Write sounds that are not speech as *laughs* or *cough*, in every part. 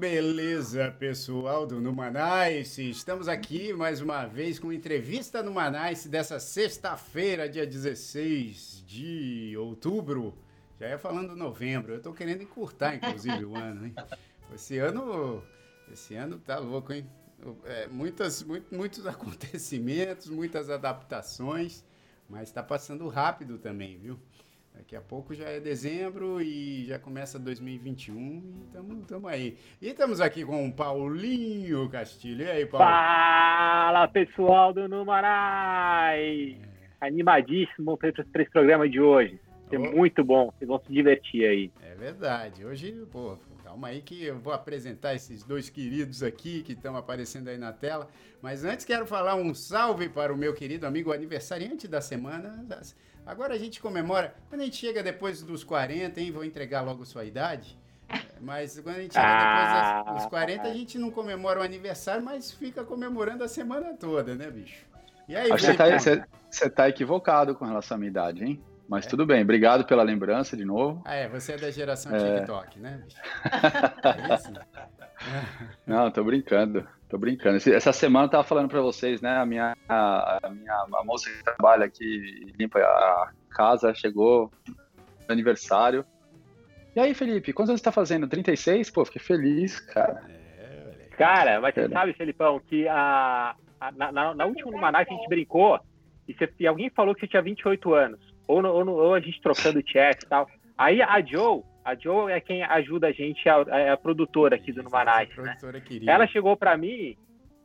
beleza, pessoal do Numanice. Estamos aqui mais uma vez com entrevista no Numanice dessa sexta-feira, dia 16 de outubro. Já ia falando novembro. Eu tô querendo encurtar, inclusive, o ano, hein? Esse ano, esse ano tá louco, hein? É, muitas, muito, muitos *laughs* acontecimentos, muitas adaptações, mas está passando rápido também, viu? Daqui a pouco já é dezembro e já começa 2021 e estamos aí. E estamos aqui com o Paulinho Castilho. E aí, Paulo? Fala, pessoal do Numarai! É. Animadíssimo para esse programa de hoje. É oh. muito bom, vocês vão se divertir aí. É verdade. Hoje, pô, calma aí que eu vou apresentar esses dois queridos aqui que estão aparecendo aí na tela. Mas antes quero falar um salve para o meu querido amigo aniversariante da semana. Agora a gente comemora, quando a gente chega depois dos 40, hein, vou entregar logo sua idade, mas quando a gente chega ah, depois dos 40, a gente não comemora o aniversário, mas fica comemorando a semana toda, né, bicho? E aí, Acho que você tá, tá, equivocado com relação à minha idade, hein? Mas é? tudo bem, obrigado pela lembrança de novo. Ah, é, você é da geração é... TikTok, né, bicho? é isso? *laughs* Não, tô brincando. Tô brincando. Essa semana eu tava falando para vocês, né? A minha, a, minha a moça que trabalha aqui, limpa a casa, chegou no aniversário. E aí, Felipe, quantos anos você tá fazendo? 36? Pô, fiquei feliz, cara. É, cara, mas você sabe, Felipão, que a, a na, na, última que a gente brincou, e, você, e, alguém falou que você tinha 28 anos. Ou, ou, ou a gente trocando chat e tal. Aí a Joe, a Joe é quem ajuda a gente, a, a, a produtora aqui do Numanais, né? Ela chegou para mim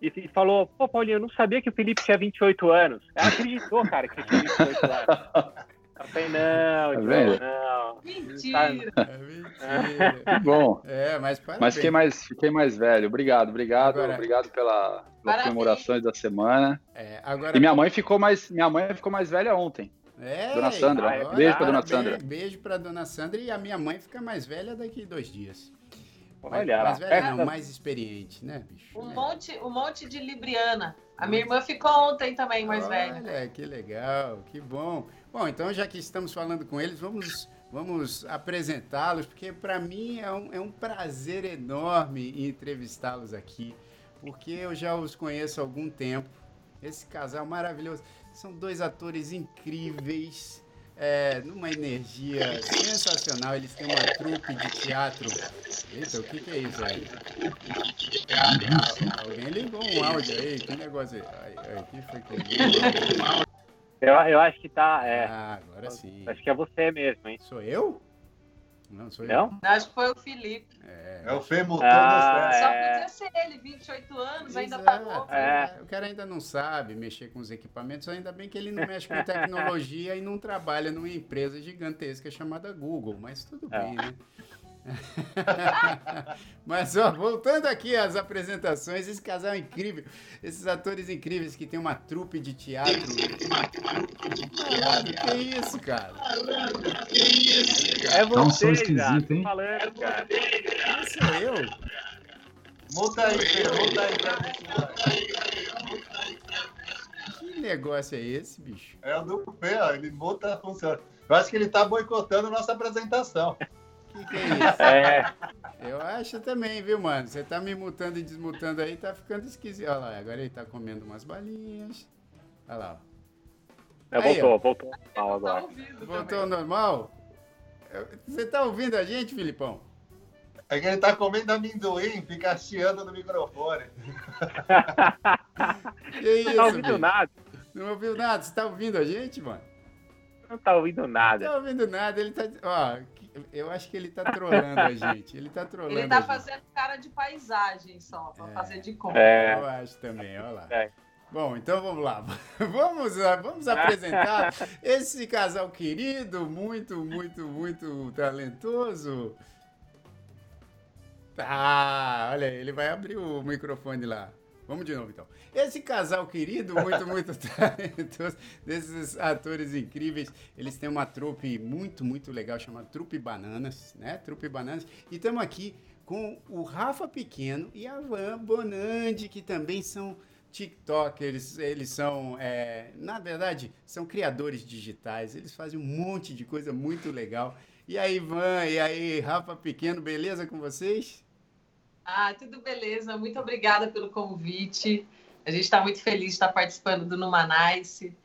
e, e, falou, pô, Paulinho, eu não sabia que o Felipe tinha 28 anos. Ela acreditou, cara, que tinha 28 anos. *laughs* Eu falei, não, tá Joe, não. Mentira. É mentira. Bom. É, mas parabéns. Mas fiquei mais, fiquei mais velho. Obrigado, obrigado, agora, obrigado pela, pelas comemorações da semana. É, agora... E minha mãe ficou mais, minha mãe ficou mais velha ontem. É, dona Sandra. Ah, beijo pra dona Sandra. Beijo pra dona Sandra e a minha mãe fica mais velha daqui a dois dias. Olha, mais velha não, mais experiente, né, bicho? Um, é. monte, um monte de Libriana. A minha irmã ficou ontem também mais Olha, velha. Olha, que legal, que bom. Bom, então já que estamos falando com eles, vamos, vamos apresentá-los, porque para mim é um, é um prazer enorme entrevistá-los aqui, porque eu já os conheço há algum tempo. Esse casal maravilhoso. São dois atores incríveis, é, numa energia sensacional. Eles têm uma trupe de teatro. Eita, o que, que é isso aí? Alguém ligou um áudio aí? Que negócio aí? Aí, que foi que eu, eu acho que tá. É, ah, agora sim. Acho que é você mesmo, hein? Sou eu? Não, sou não? eu. Acho que foi o Felipe. É, é o Fê mudou ah, Só podia ser ele, 28 anos, ainda pagou. É. O cara ainda não sabe mexer com os equipamentos, ainda bem que ele não mexe com tecnologia e não trabalha numa empresa gigantesca chamada Google, mas tudo é. bem, né? *laughs* Mas, ó, voltando aqui às apresentações, esse casal é incrível, esses atores incríveis que tem uma trupe de teatro. Caralho, que isso, cara? Que isso, cara? É você, esquisito, hein? falando, cara. Esse sou eu. Monta aí, monta aí pra Que negócio é esse, bicho? É o do ó. Ele monta, funciona. Eu acho que ele tá boicotando a nossa apresentação. Que que é isso? É. Eu acho também, viu, mano? Você tá me mutando e desmutando aí, tá ficando esquisito. Olha lá, agora ele tá comendo umas balinhas. Olha lá. É, aí, voltou, ó. voltou normal agora. Voltou ao normal? Você tá ouvindo a gente, Filipão? É que ele tá comendo amendoim, fica chiando no microfone. *laughs* que isso, não tá ouvindo bicho? nada. Não ouviu nada? Você tá ouvindo a gente, mano? Não tá ouvindo nada. Não tá ouvindo nada. Ele tá. Ó, eu acho que ele tá trolando a gente. Ele tá trolando. Ele tá fazendo cara de paisagem só, pra é, fazer de conta. É. Eu acho também, olha lá. É. Bom, então vamos lá. *laughs* Vamos, vamos apresentar *laughs* esse casal querido, muito, muito, muito talentoso. Ah, olha, ele vai abrir o microfone lá. Vamos de novo, então. Esse casal querido, muito, muito *laughs* talentoso, desses atores incríveis, eles têm uma trupe muito, muito legal chamada Trupe Bananas, né? Trupe Bananas. E estamos aqui com o Rafa Pequeno e a Van Bonandi, que também são TikTokers, eles são, é, na verdade, são criadores digitais, eles fazem um monte de coisa muito legal. E aí, Van, e aí, Rafa Pequeno, beleza com vocês? Ah, tudo beleza. Muito obrigada pelo convite. A gente está muito feliz de estar participando do Numanice.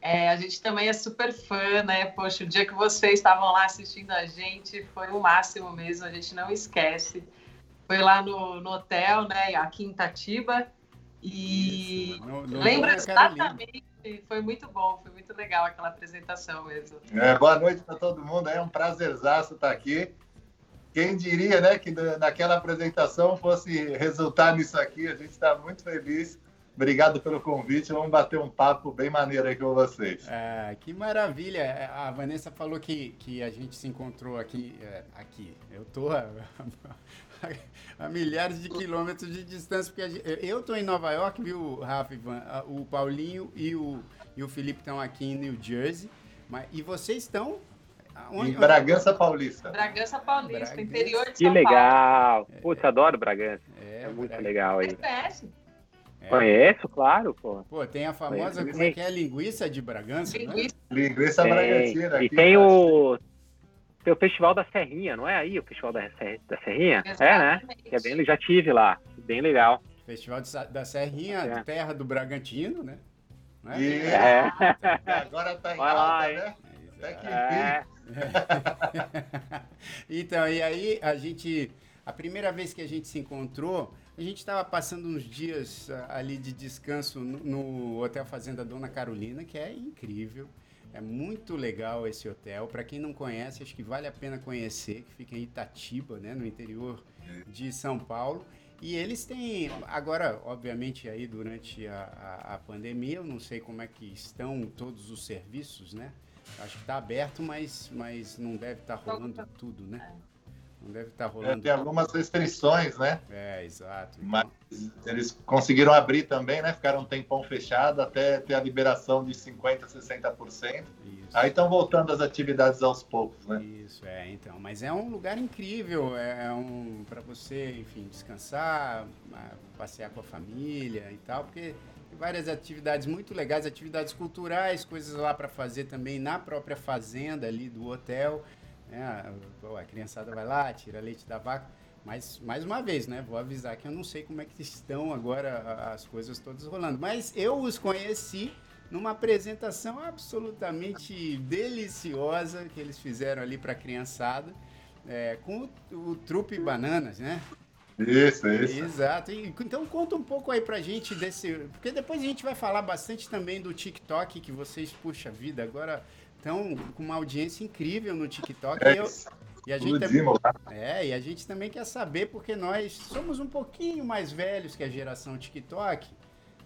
É, a gente também é super fã, né? Poxa, o dia que vocês estavam lá assistindo a gente foi o máximo mesmo, a gente não esquece. Foi lá no, no hotel, né? Aqui em Itatiba. E no, no lembro exatamente, foi muito bom, foi muito legal aquela apresentação mesmo. É, boa noite para todo mundo, é um prazerzaço estar aqui. Quem diria, né, que naquela apresentação fosse resultar nisso aqui, a gente está muito feliz. Obrigado pelo convite. Vamos bater um papo bem maneiro aí com vocês. É, que maravilha. A Vanessa falou que, que a gente se encontrou aqui. É, aqui. Eu tô a, *laughs* a, milhares de quilômetros de distância. Porque gente, eu tô em Nova York, viu, Rafa Ivan? O Paulinho e o, e o Felipe estão aqui em New Jersey. Mas, e vocês estão Onde, em Bragança Paulista. Bragança Paulista, Bragança. interior de São Que legal. Paulo. Putz, adoro Bragança. É, é muito Bragança. legal aí. Você conhece? É. Conheço, claro, pô. Pô, tem a famosa, como é que é, linguiça de Bragança, né? linguiça. né? Linguiça Bragantina. E tem o, tem o Festival da Serrinha, não é aí o Festival da, da Serrinha? Exatamente. É, né? Que é bem, já tive lá, bem legal. Festival da Serrinha, é. terra do Bragantino, né? É? E... É. Agora tá em Vai alta, lá, né? É. *laughs* então, e aí a gente, a primeira vez que a gente se encontrou, a gente estava passando uns dias uh, ali de descanso no, no, Hotel Fazenda Dona Carolina, que é incrível. É muito legal esse hotel. Para quem não conhece, acho que vale a pena conhecer, que fica em Itatiba, né, no interior de São Paulo. E eles têm, agora, obviamente, aí durante a, a, a pandemia, eu não sei como é que estão todos os serviços, né? Acho que está aberto, mas, mas não deve estar tá rolando tudo, né? Não deve estar tá rolando. É, tem algumas restrições, né? É, exato. Mas eles conseguiram abrir também, né? Ficaram um tempão fechado até ter a liberação de 50%, 60%. Isso. Aí estão voltando as atividades aos poucos, né? Isso, é, então. Mas é um lugar incrível, é, é um para você, enfim, descansar, passear com a família e tal, porque várias atividades muito legais, atividades culturais, coisas lá para fazer também na própria fazenda ali do hotel. Né? A, criançada vai lá, tira leite da vaca. Mas, mais uma vez, né? Vou avisar que eu não sei como é que estão agora as coisas todas rolando. Mas eu os conheci numa apresentação absolutamente deliciosa que eles fizeram ali para a criançada, é, com o, o Trupe Bananas, né? Isso, isso. Exato. Então conta um pouco aí pra gente desse. Porque depois a gente vai falar bastante também do TikTok, que vocês, puxa vida, agora estão com uma audiência incrível no TikTok. É, e, eu, e a gente também, é, e a gente também quer saber, porque nós somos um pouquinho mais velhos que a geração TikTok.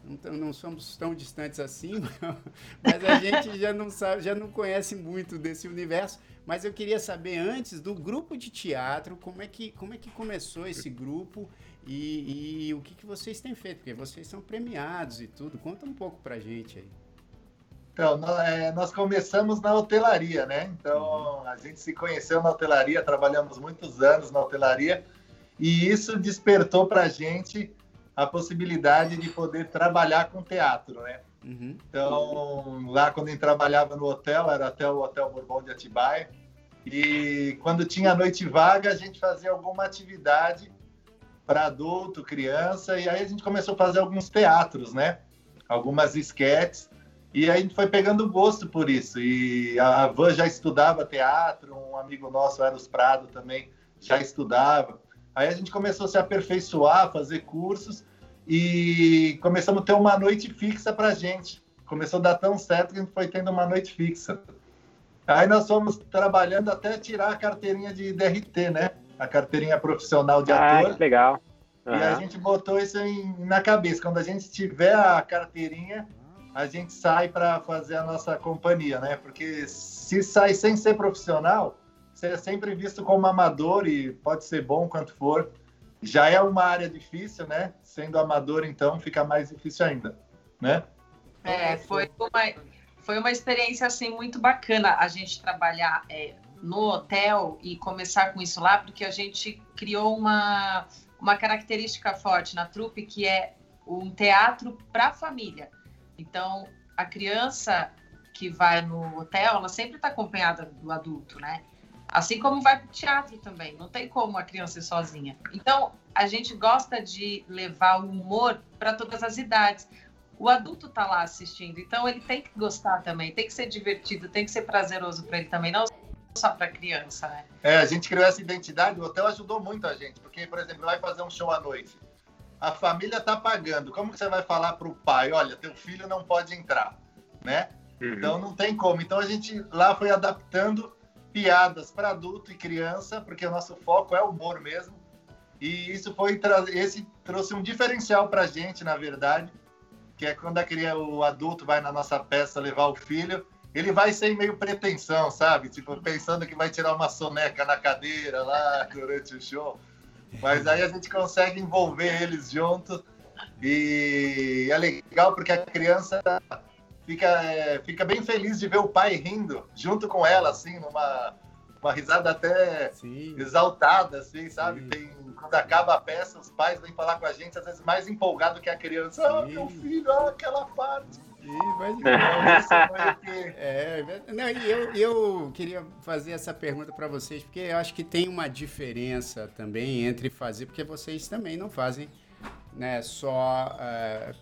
Não, não somos tão distantes assim, *laughs* mas a gente já não sabe, já não conhece muito desse universo. Mas eu queria saber antes do grupo de teatro, como é que, como é que começou esse grupo e, e o que, que vocês têm feito, porque vocês são premiados e tudo. Conta um pouco pra gente aí. Então, é, nós começamos na hotelaria, né? Então, uhum. a gente se conheceu na hotelaria, trabalhamos muitos anos na hotelaria, e isso despertou para a gente a possibilidade de poder trabalhar com teatro, né? Uhum. Então, lá quando a gente trabalhava no hotel, era até o Hotel Bourbon de Atibaia, e quando tinha noite vaga, a gente fazia alguma atividade para adulto, criança, e aí a gente começou a fazer alguns teatros, né? Algumas esquetes, e aí a gente foi pegando gosto por isso. E a Van já estudava teatro, um amigo nosso, Eros Prado, também já estudava. Aí a gente começou a se aperfeiçoar, fazer cursos, e começamos a ter uma noite fixa para gente. Começou a dar tão certo que a gente foi tendo uma noite fixa. Aí nós fomos trabalhando até tirar a carteirinha de DRT, né? A carteirinha profissional de ah, ator. Que legal. Uhum. E a gente botou isso em, na cabeça. Quando a gente tiver a carteirinha, a gente sai para fazer a nossa companhia, né? Porque se sai sem ser profissional, você é sempre visto como amador e pode ser bom quanto for. já é uma área difícil, né? Sendo amador, então, fica mais difícil ainda, né? É, foi uma, foi uma experiência, assim, muito bacana a gente trabalhar é, no hotel e começar com isso lá, porque a gente criou uma, uma característica forte na trupe, que é um teatro para família. Então, a criança que vai no hotel, ela sempre está acompanhada do adulto, né? Assim como vai para o teatro também, não tem como a criança ir sozinha. Então, a gente gosta de levar o humor para todas as idades. O adulto está lá assistindo, então ele tem que gostar também, tem que ser divertido, tem que ser prazeroso para ele também, não só para criança, né? É, a gente criou essa identidade, o hotel ajudou muito a gente, porque, por exemplo, vai fazer um show à noite. A família está pagando. Como que você vai falar para o pai, olha, teu filho não pode entrar, né? Uhum. Então não tem como. Então a gente lá foi adaptando piadas para adulto e criança, porque o nosso foco é o humor mesmo. E isso foi esse trouxe um diferencial para a gente, na verdade, que é quando a criança, o adulto vai na nossa peça levar o filho, ele vai sem meio pretensão, sabe? Tipo, pensando que vai tirar uma soneca na cadeira lá *laughs* durante o show. Mas aí a gente consegue envolver eles juntos e é legal porque a criança fica, é, fica bem feliz de ver o pai rindo junto com ela, assim, numa uma risada até Sim. exaltada, assim, sabe? Tem, quando acaba a peça, os pais vêm falar com a gente, às vezes mais empolgado que a criança. Ah, meu filho, ah, aquela parte. *laughs* É, não, eu, eu queria fazer essa pergunta para vocês, porque eu acho que tem uma diferença também entre fazer, porque vocês também não fazem né, só uh,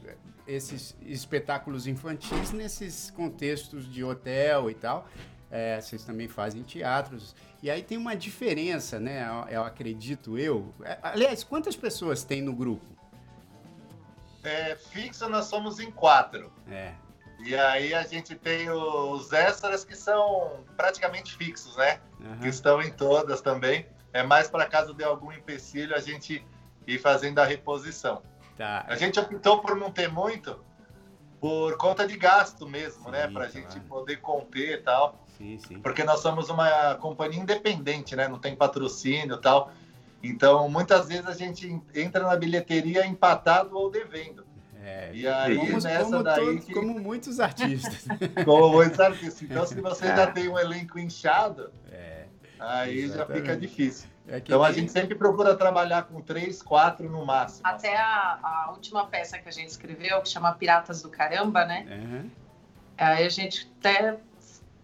esses espetáculos infantis nesses contextos de hotel e tal. É, vocês também fazem teatros. E aí tem uma diferença, né? Eu acredito eu. É, aliás, quantas pessoas tem no grupo? É, fixo nós somos em quatro. É. E aí a gente tem os extras que são praticamente fixos, né? Uhum. Que estão em todas também. É mais para caso de algum empecilho a gente ir fazendo a reposição. Tá. A gente optou por não ter muito por conta de gasto mesmo, né? sim, né? Para a gente poder conter e tal. Sim, sim. Porque nós somos uma companhia independente, né? Não tem patrocínio e tal. Então, muitas vezes a gente entra na bilheteria empatado ou devendo. É, e aí, como, nessa como daí. Todos, que... Como muitos artistas. *laughs* como muitos artistas. Então, se você já tem um elenco inchado, é, aí exatamente. já fica difícil. É então, a gente sempre procura trabalhar com três, quatro no máximo. Até a, a, última peça que a gente escreveu, que chama Piratas do Caramba, né? Uhum. Aí a gente até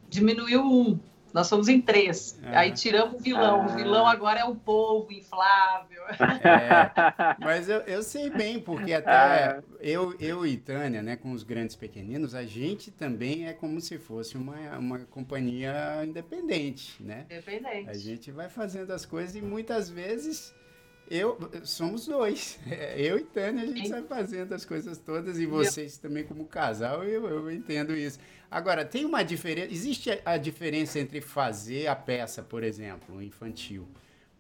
diminuiu um. Nós somos em três. É. Aí tiramos o vilão. O vilão agora é o povo inflável. É, *laughs* mas eu, eu sei bem, porque até é. eu, eu e Tânia, né, com os grandes pequeninos, a gente também é como se fosse uma, uma companhia independente, né? Independente. A gente vai fazendo as coisas e muitas vezes eu, somos dois. *laughs* Eu e Tânia, a gente sai fazendo as coisas todas e vocês também como casal, eu, eu entendo isso. Agora, tem uma diferença, existe a, diferença entre fazer a peça, por exemplo, infantil,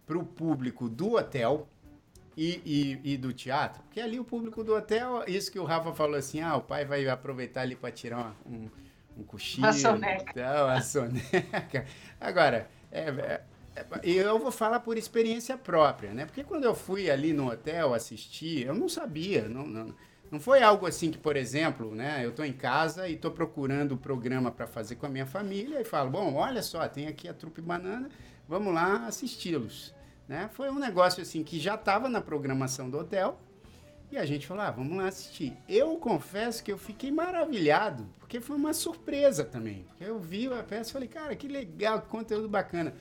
para o público do hotel e, e, e, do teatro? Porque ali o público do hotel, isso que o Rafa falou assim, ah, o pai vai aproveitar ali para tirar um, um cochilo. A soneca. Então, a *laughs* soneca. Agora, é, é eu vou falar por experiência própria, né? Porque quando eu fui ali no hotel assistir, eu não sabia, não, não, não foi algo assim que, por exemplo, né? Eu estou em casa e estou procurando o programa para fazer com a minha família e falo, bom, olha só, tem aqui a Trupe Banana, vamos lá assisti-los. Né? Foi um negócio assim que já estava na programação do hotel e a gente falou, ah, vamos lá assistir. Eu confesso que eu fiquei maravilhado, porque foi uma surpresa também. Eu vi a peça e falei, cara, que legal, que conteúdo bacana.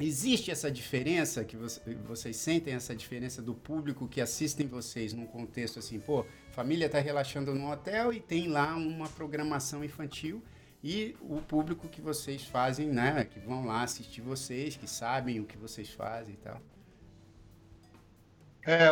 Existe essa diferença que vocês sentem essa diferença do público que assistem vocês num contexto assim, pô, família está relaxando no hotel e tem lá uma programação infantil e o público que vocês fazem, né, que vão lá assistir vocês, que sabem o que vocês fazem e tal. É,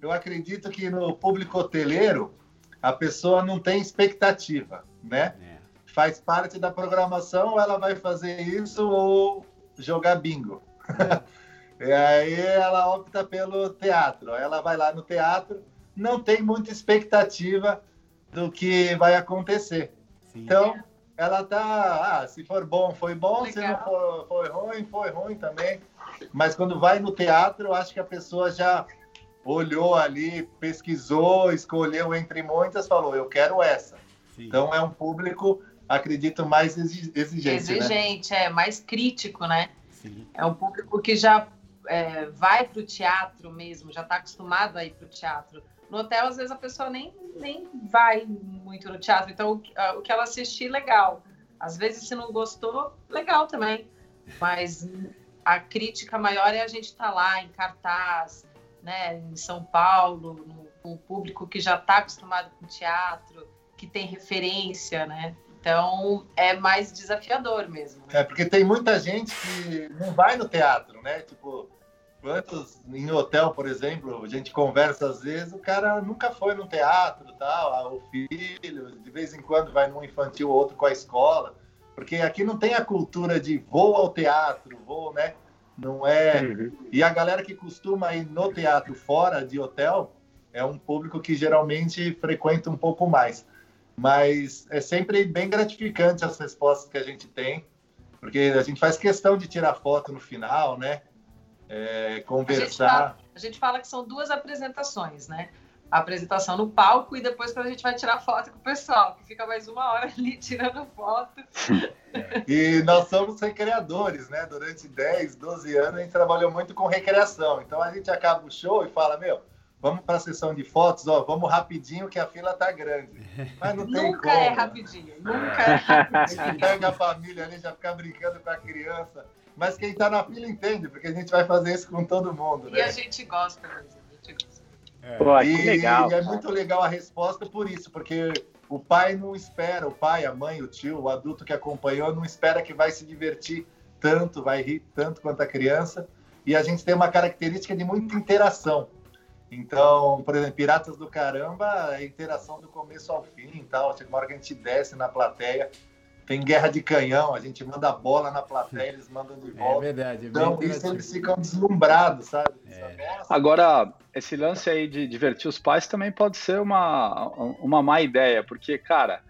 eu acredito que no público hoteleiro a pessoa não tem expectativa, né? É. Faz parte da programação, ela vai fazer isso ou jogar bingo. *laughs* e aí ela opta pelo teatro. Ela vai lá no teatro, não tem muita expectativa do que vai acontecer. Sim. Então, ela tá, ah, se for bom, foi bom, Legal. se não for foi ruim, foi ruim também. mas quando vai no teatro, acho que a pessoa já olhou ali, pesquisou, escolheu entre muitas, falou, eu quero essa. Sim. Então é um público, acredito, mais exigente. Exigente, né? é mais crítico, né? Sim. É um público que já é, vai para o teatro mesmo, já está acostumado a ir para o teatro. No hotel, às vezes, a pessoa nem, nem vai muito no teatro. Então, o, o que ela assistir, legal. Às vezes, se não gostou, legal também. Mas a crítica maior é a gente estar tá lá em cartaz, né, em São Paulo, no, com o público que já está acostumado com teatro, que tem referência, né? Então é mais desafiador mesmo. Né? É porque tem muita gente que não vai no teatro, né? Tipo, quantos em hotel, por exemplo, a gente conversa às vezes, o cara nunca foi no teatro, tal, ah, o filho, de vez em quando vai num infantil ou outro com a escola, porque aqui não tem a cultura de vou ao teatro, vou, né? Não é. Uhum. E a galera que costuma ir no teatro fora de hotel é um público que geralmente frequenta um pouco mais. Mas é sempre bem gratificante as respostas que a gente tem, porque a gente faz questão de tirar foto no final, né? é, conversar. A gente, fala, a gente, fala, que são duas apresentações, né? A apresentação no palco e depois quando a gente vai tirar foto com o pessoal, que fica mais uma hora ali tirando foto. *laughs* e nós somos recreadores, né? Durante 10, 12 anos a gente trabalhou muito com recreação. Então a gente acaba o show e fala, meu, vamos para a sessão de fotos, ó, vamos rapidinho que a fila tá grande. Mas não tem nunca é como. é rapidinho, nunca é *laughs* rapidinho. Pega a família ali, já fica brincando com a criança mas quem está na fila entende, porque a gente vai fazer isso com todo mundo. Né? E a gente gosta mesmo. É. Pô, e, legal, e é muito legal a resposta por isso, porque o pai não espera, o pai, a mãe, o tio, o adulto que acompanhou, não espera que vai se divertir tanto, vai rir tanto quanto a criança. E a gente tem uma característica de muita interação. Então, por exemplo, Piratas do Caramba, é interação do começo ao fim e tal. Chega uma hora que a gente desce na plateia tem guerra de canhão, a gente manda bola na plateia, eles mandam de é volta. É verdade. É então, isso eles ficam deslumbrados, sabe? É. Agora, esse lance aí de divertir os pais também pode ser uma, uma má ideia, porque, cara,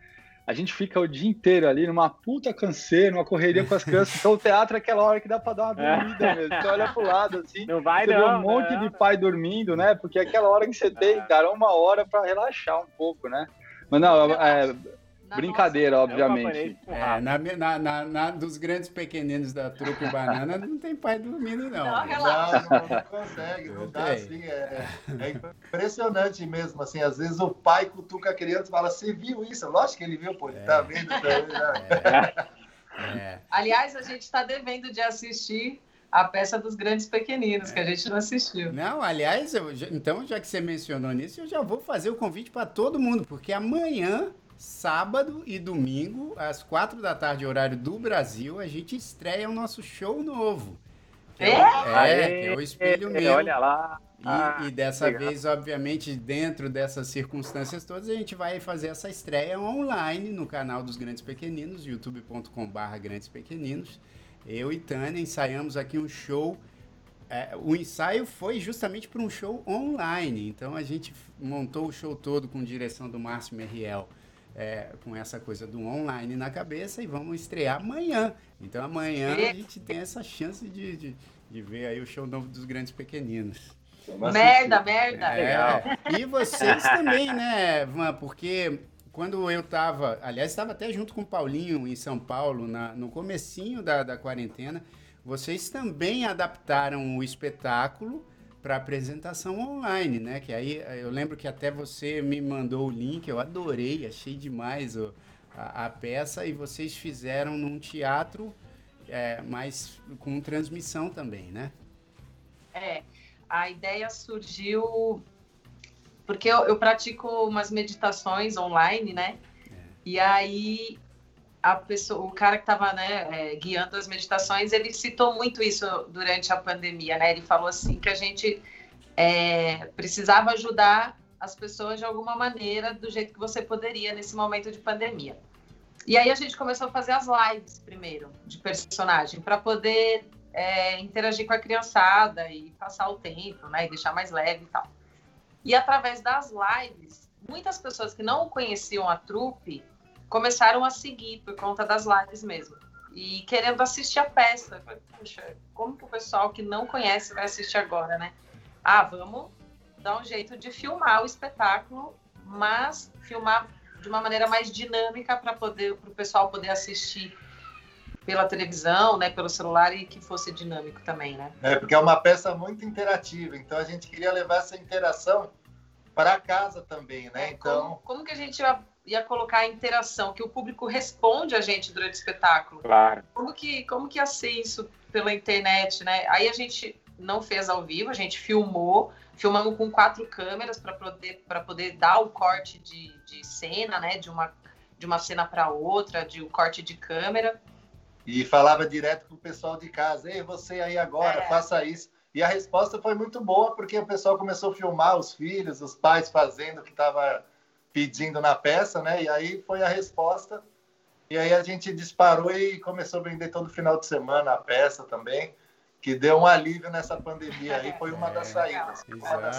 a gente fica o dia inteiro ali numa puta canseira, numa correria com as crianças. Então o teatro é aquela hora que dá pra dar uma dormida mesmo. Você olha pro lado assim, não vai, você não, vê um monte não. de pai dormindo, né? Porque é aquela hora que você tem, cara, uma hora para relaxar um pouco, né? Mas não, é, Brincadeira, nossa, obviamente. É, na, na, na, dos grandes pequeninos da trupe *laughs* banana não tem pai dormindo, não. Não, relaxa. Não, não, consegue, não dá assim. É, é, impressionante mesmo. Assim, às vezes o pai cutuca a criança e fala: Você viu isso? Lógico que ele viu, pô, ele tá é. vendo também. Né? É. Aliás, a gente está devendo de assistir a peça dos grandes pequeninos, que a gente não assistiu. Não, aliás, eu, então, já que você mencionou nisso, eu já vou fazer o convite para todo mundo, porque amanhã sábado e domingo, às quatro da tarde, horário do Brasil, a gente estreia o nosso show novo. Que é? É, é, que é o Espelho Meu. Olha lá. E, ah, e dessa legal. vez, obviamente, dentro dessas circunstâncias todas, a gente vai fazer essa estreia online no canal dos Grandes Pequeninos, youtube.com.br Grandes Pequeninos. Eu e Tânia ensaiamos aqui um show. É, o ensaio foi justamente para um show online, então a gente montou o show todo com direção do Márcio Merriel é, com essa coisa do online na cabeça e vamos estrear amanhã. Então amanhã a gente tem essa chance de, de, de ver aí o show novo dos grandes pequeninos. Merda, merda. É, e vocês também, né, Van? Porque quando eu estava, aliás, estava até junto com o Paulinho em São Paulo, na, no comecinho da, da quarentena, vocês também adaptaram o espetáculo para apresentação online, né? Que aí eu lembro que até você me mandou o link, eu adorei, achei demais o, a, a peça e vocês fizeram num teatro, é, mas com transmissão também, né? É, a ideia surgiu porque eu, eu pratico umas meditações online, né? É. E aí a pessoa, o cara que estava né, é, guiando as meditações, ele citou muito isso durante a pandemia, né? Ele falou assim que a gente é, precisava ajudar as pessoas de alguma maneira, do jeito que você poderia nesse momento de pandemia. E aí a gente começou a fazer as lives primeiro, de personagem, para poder é, interagir com a criançada e passar o tempo, né? E deixar mais leve e tal. E através das lives, muitas pessoas que não conheciam a trupe começaram a seguir por conta das lives mesmo. e querendo assistir a peça. Falei, Puxa, como que o pessoal que não conhece vai assistir agora, né? Ah, vamos dar um jeito de filmar o espetáculo, mas filmar de uma maneira mais dinâmica para poder o pessoal poder assistir pela televisão, né, pelo celular e que fosse dinâmico também, né? É, porque é uma peça muito interativa, então a gente queria levar essa interação para casa também, né? É, então, como, como, que a gente ia, colocar a interação, que o público responde a gente durante o espetáculo? Claro. Como que, como que ia ser isso pela internet, né? Aí a gente não fez ao vivo, a gente filmou, filmamos com quatro câmeras para poder, poder dar o corte de, de cena, né? De uma, de uma cena para outra, de o um corte de câmera e falava direto para o pessoal de casa: Ei, você aí agora, é. faça isso. E a resposta foi muito boa, porque o pessoal começou a filmar os filhos, os pais fazendo o que estava pedindo na peça, né? E aí foi a resposta. E aí a gente disparou e começou a vender todo final de semana a peça também que deu um alívio nessa pandemia aí, foi uma das é, saídas.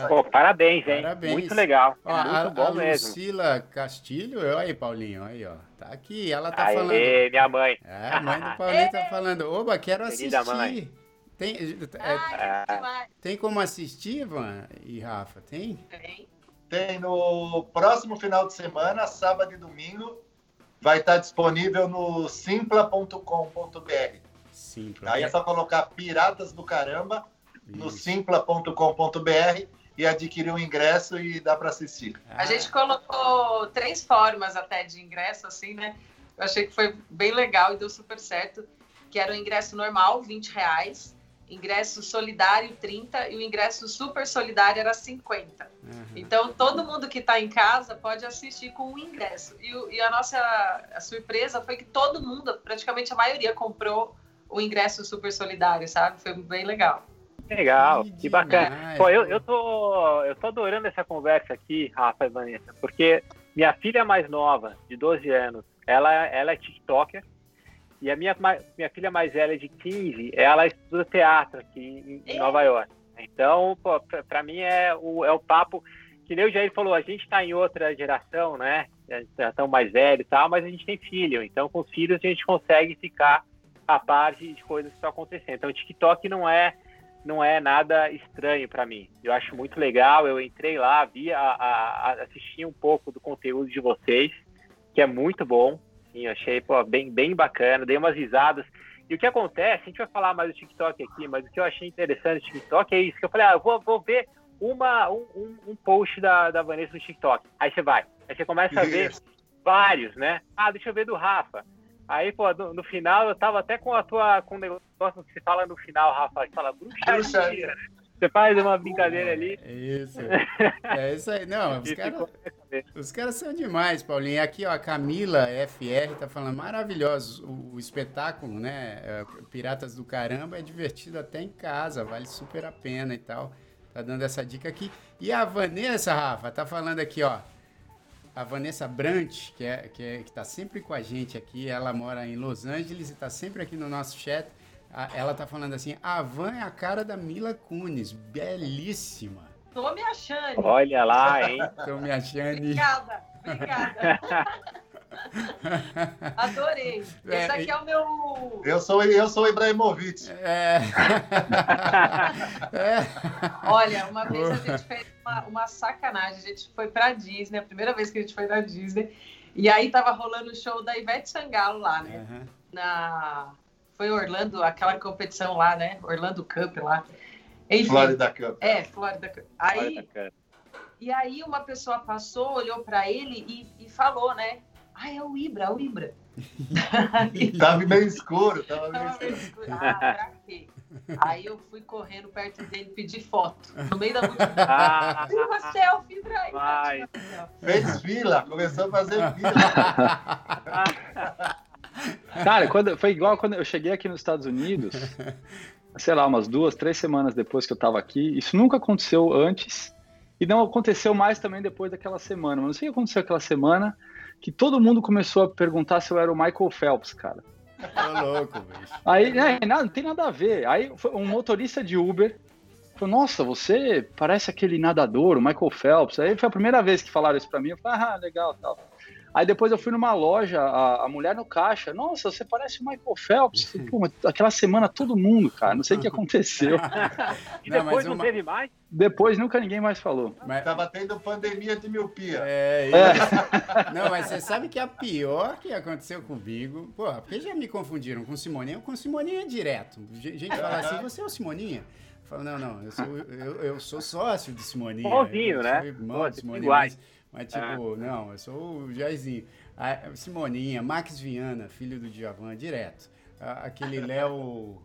Pô, parabéns, hein? Parabéns. Muito legal. Ó, Muito a, bom a mesmo. Lucila Castilho, olha aí, Paulinho, aí, ó. Tá aqui, ela tá Aê, falando. minha mãe. É, a mãe do Paulinho tá falando. Oba, quero assistir. Mãe. Tem, é, tem como assistir, Ivan e Rafa? Tem? Tem. Tem no próximo final de semana, sábado e domingo, vai estar disponível no simpla.com.br. Simpla. Aí é só colocar Piratas do Caramba Isso. no simpla.com.br e adquirir um ingresso e dá para assistir. A gente colocou três formas até de ingresso, assim, né? Eu achei que foi bem legal e deu super certo. Que era o ingresso normal, 20 reais, ingresso solidário 30 e o ingresso super solidário era 50. Uhum. Então todo mundo que está em casa pode assistir com o ingresso. E, e a nossa a surpresa foi que todo mundo, praticamente a maioria, comprou o ingresso super solidário, sabe? Foi bem legal. Legal, que, que bacana. Pô, eu, eu, tô, eu tô adorando essa conversa aqui, Rafa e Vanessa, porque minha filha mais nova, de 12 anos, ela, ela é TikToker, e a minha, minha filha mais velha, de 15, ela estuda teatro aqui em, em Nova York. Então, pra, mim é o, é o papo que nem o Jair falou, a gente está em outra geração, né? Já estão mais velhos e tal, mas a gente tem filho. Então, com os filhos, a gente consegue ficar a parte de coisas que estão acontecendo. Então, o TikTok não é não é nada estranho para mim. Eu acho muito legal. Eu entrei lá, vi, a, a, a, assisti um pouco do conteúdo de vocês, que é muito bom. Sim, eu achei pô, bem, bem bacana. Dei umas risadas. E o que acontece, a gente vai falar mais do TikTok aqui, mas o que eu achei interessante do TikTok é isso, que eu falei, ah, eu vou, vou ver uma, um, um, post da, da Vanessa no TikTok. Aí você vai. Aí você começa a ver vários, né? Ah, deixa eu ver do Rafa. Aí, pô, no, no, final eu tava até com a tua. com o negócio que você fala no final, Rafa, que fala bruxaria. Você faz uma brincadeira ali. É isso. *laughs* É isso aí. Não, os caras os caras são demais, Paulinho. Aqui, ó, a Camila FR tá falando maravilhoso. O, o, espetáculo, né? É, Piratas do Caramba é divertido até em casa, vale super a pena e tal. Tá dando essa dica aqui. E a Vanessa, Rafa, tá falando aqui, ó a Vanessa Brant, que é, que é, está sempre com a gente aqui, ela mora em Los Angeles e está sempre aqui no nosso chat. Ela está falando assim: a Van é a cara da Mila Kunis, belíssima. Tô me achando. Olha lá, hein? *laughs* Tô me achando. Obrigada, obrigada. *laughs* Adorei. É, Esse aqui é o meu. Eu sou, eu sou o Ibrahimovic. É. *laughs* é. Olha, uma vez a gente fez uma, uma sacanagem. A gente foi pra Disney, a primeira vez que a gente foi na Disney. E aí tava rolando o show da Ivete Sangalo lá, né? Uhum. Na... Foi Orlando, aquela competição lá, né? Orlando Cup lá. Enfim, Florida Cup. É, Florida Cup. Aí, Florida Cup. E aí uma pessoa passou, olhou para ele e, e falou, né? Ah, é o Ibra, é o Ibra. *laughs* tava meio escuro, tava meio escuro. escuro. Ah, pra quê? Aí eu fui correndo perto dele pedir foto. No meio da multidão. *laughs* Ah, uma selfie, Ibrahim. Fez fila, começou a fazer fila. *laughs* Cara, quando, foi igual quando eu cheguei aqui nos Estados Unidos, *laughs* sei lá, umas duas, três semanas depois que eu tava aqui. Isso nunca aconteceu antes e não aconteceu mais também depois daquela semana. Mas não sei o que aconteceu aquela semana que todo mundo começou a perguntar se eu era o Michael Phelps, cara. Tô louco, bicho. Aí, né, não tem nada a ver. Aí um motorista de Uber falou, nossa, você parece aquele nadador, o Michael Phelps. Aí foi a primeira vez que falaram isso pra mim. Eu falei, ah, legal, tal. Aí depois eu fui numa loja, a, a mulher no caixa, nossa, você parece o Michael Phelps. Pô, aquela semana todo mundo, cara, não sei o que aconteceu. *laughs* e depois não, não teve mais? Depois nunca ninguém mais falou. Mas... Tava tendo pandemia de miopia. É, é. *laughs* Não, mas você sabe que a pior que aconteceu comigo, pô, porque já me confundiram com Simoninha, com Simoninha direto. Gente fala assim, você é o Simoninha? Fala, não, não, eu sou, eu, eu sou sócio de Simoninha. Bonzinho, né? irmão Pô, de Simoninha. Mas, mas, tipo, é. não, eu sou o Jairzinho. A Simoninha, Max Viana, filho do Djavan, direto. Aquele Léo.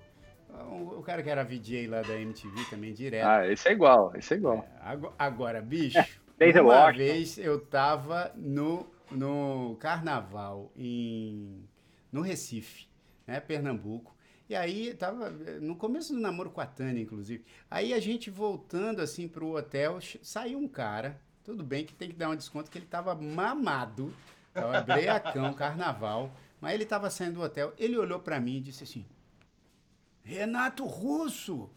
O cara que era VJ lá da MTV também, direto. Ah, esse é igual, esse é igual. É, agora, bicho, *laughs* uma vez eu tava no, no carnaval em, no Recife, né, Pernambuco. E aí tava no começo do namoro com a Tânia, inclusive. Aí a gente voltando assim pro hotel, saiu um cara, tudo bem que tem que dar um desconto que ele tava mamado, tava breacão, carnaval, mas ele tava saindo do hotel, ele olhou para mim e disse assim: Renato Russo!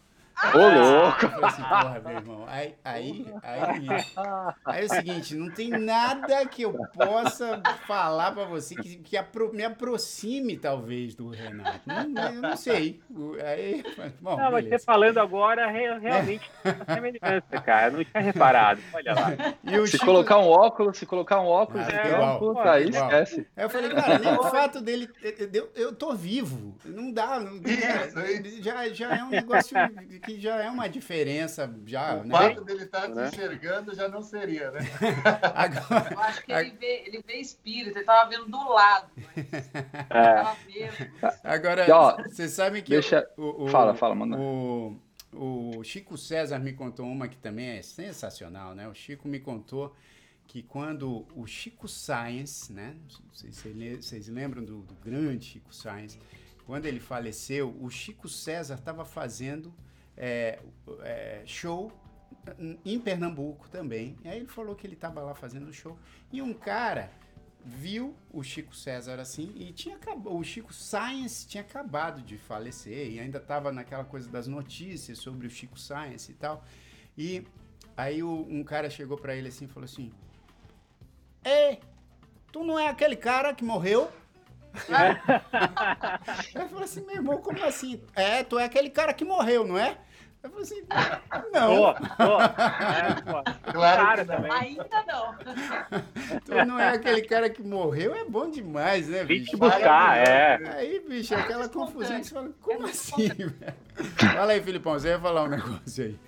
Ô, louco! Eu assim, porra, meu irmão. Aí, aí, aí, *laughs* aí é o seguinte, não tem nada que eu possa falar para você que, que apro me aproxime, talvez, do Renato. Não, eu não sei. Aí, bom, não, mas você falando agora, realmente é. semelhança, cara. Eu não tinha reparado. Olha lá. se Chico... colocar um óculos, se colocar um óculos, ah, é, igual, puta, pô, aí esquece. Aí eu falei, cara, nem o fato dele. Eu, eu tô vivo. Não dá. Não, *laughs* já, já é um negócio que já é uma diferença. Já, o né? fato dele estar tá né? enxergando já não seria, né? *laughs* Agora, Eu acho que ele vê, ele vê espírito, ele estava vendo do lado. É. Agora, ó, você sabe que. Deixa... O, o, fala, fala, manda. O, o Chico César me contou uma que também é sensacional, né? O Chico me contou que quando o Chico Science, né? Vocês, vocês lembram do, do grande Chico Science? Quando ele faleceu, o Chico César estava fazendo é, é, show em Pernambuco também. E aí ele falou que ele estava lá fazendo show. E um cara viu o Chico César assim e tinha acabado, o Chico Science tinha acabado de falecer e ainda estava naquela coisa das notícias sobre o Chico Science e tal. E aí o, um cara chegou para ele assim e falou assim: Ei, tu não é aquele cara que morreu? Aí falou assim, meu irmão, como assim? É, tu é aquele cara que morreu, não é? Eu falei assim, não. É, claro também. Ainda não. Tu não é aquele cara que morreu, é bom demais, né, bicho? Vim te buscar, é. Aí, bicho, aquela confusão que você fala, como assim, velho? Fala aí, Filipão, você ia falar um negócio aí.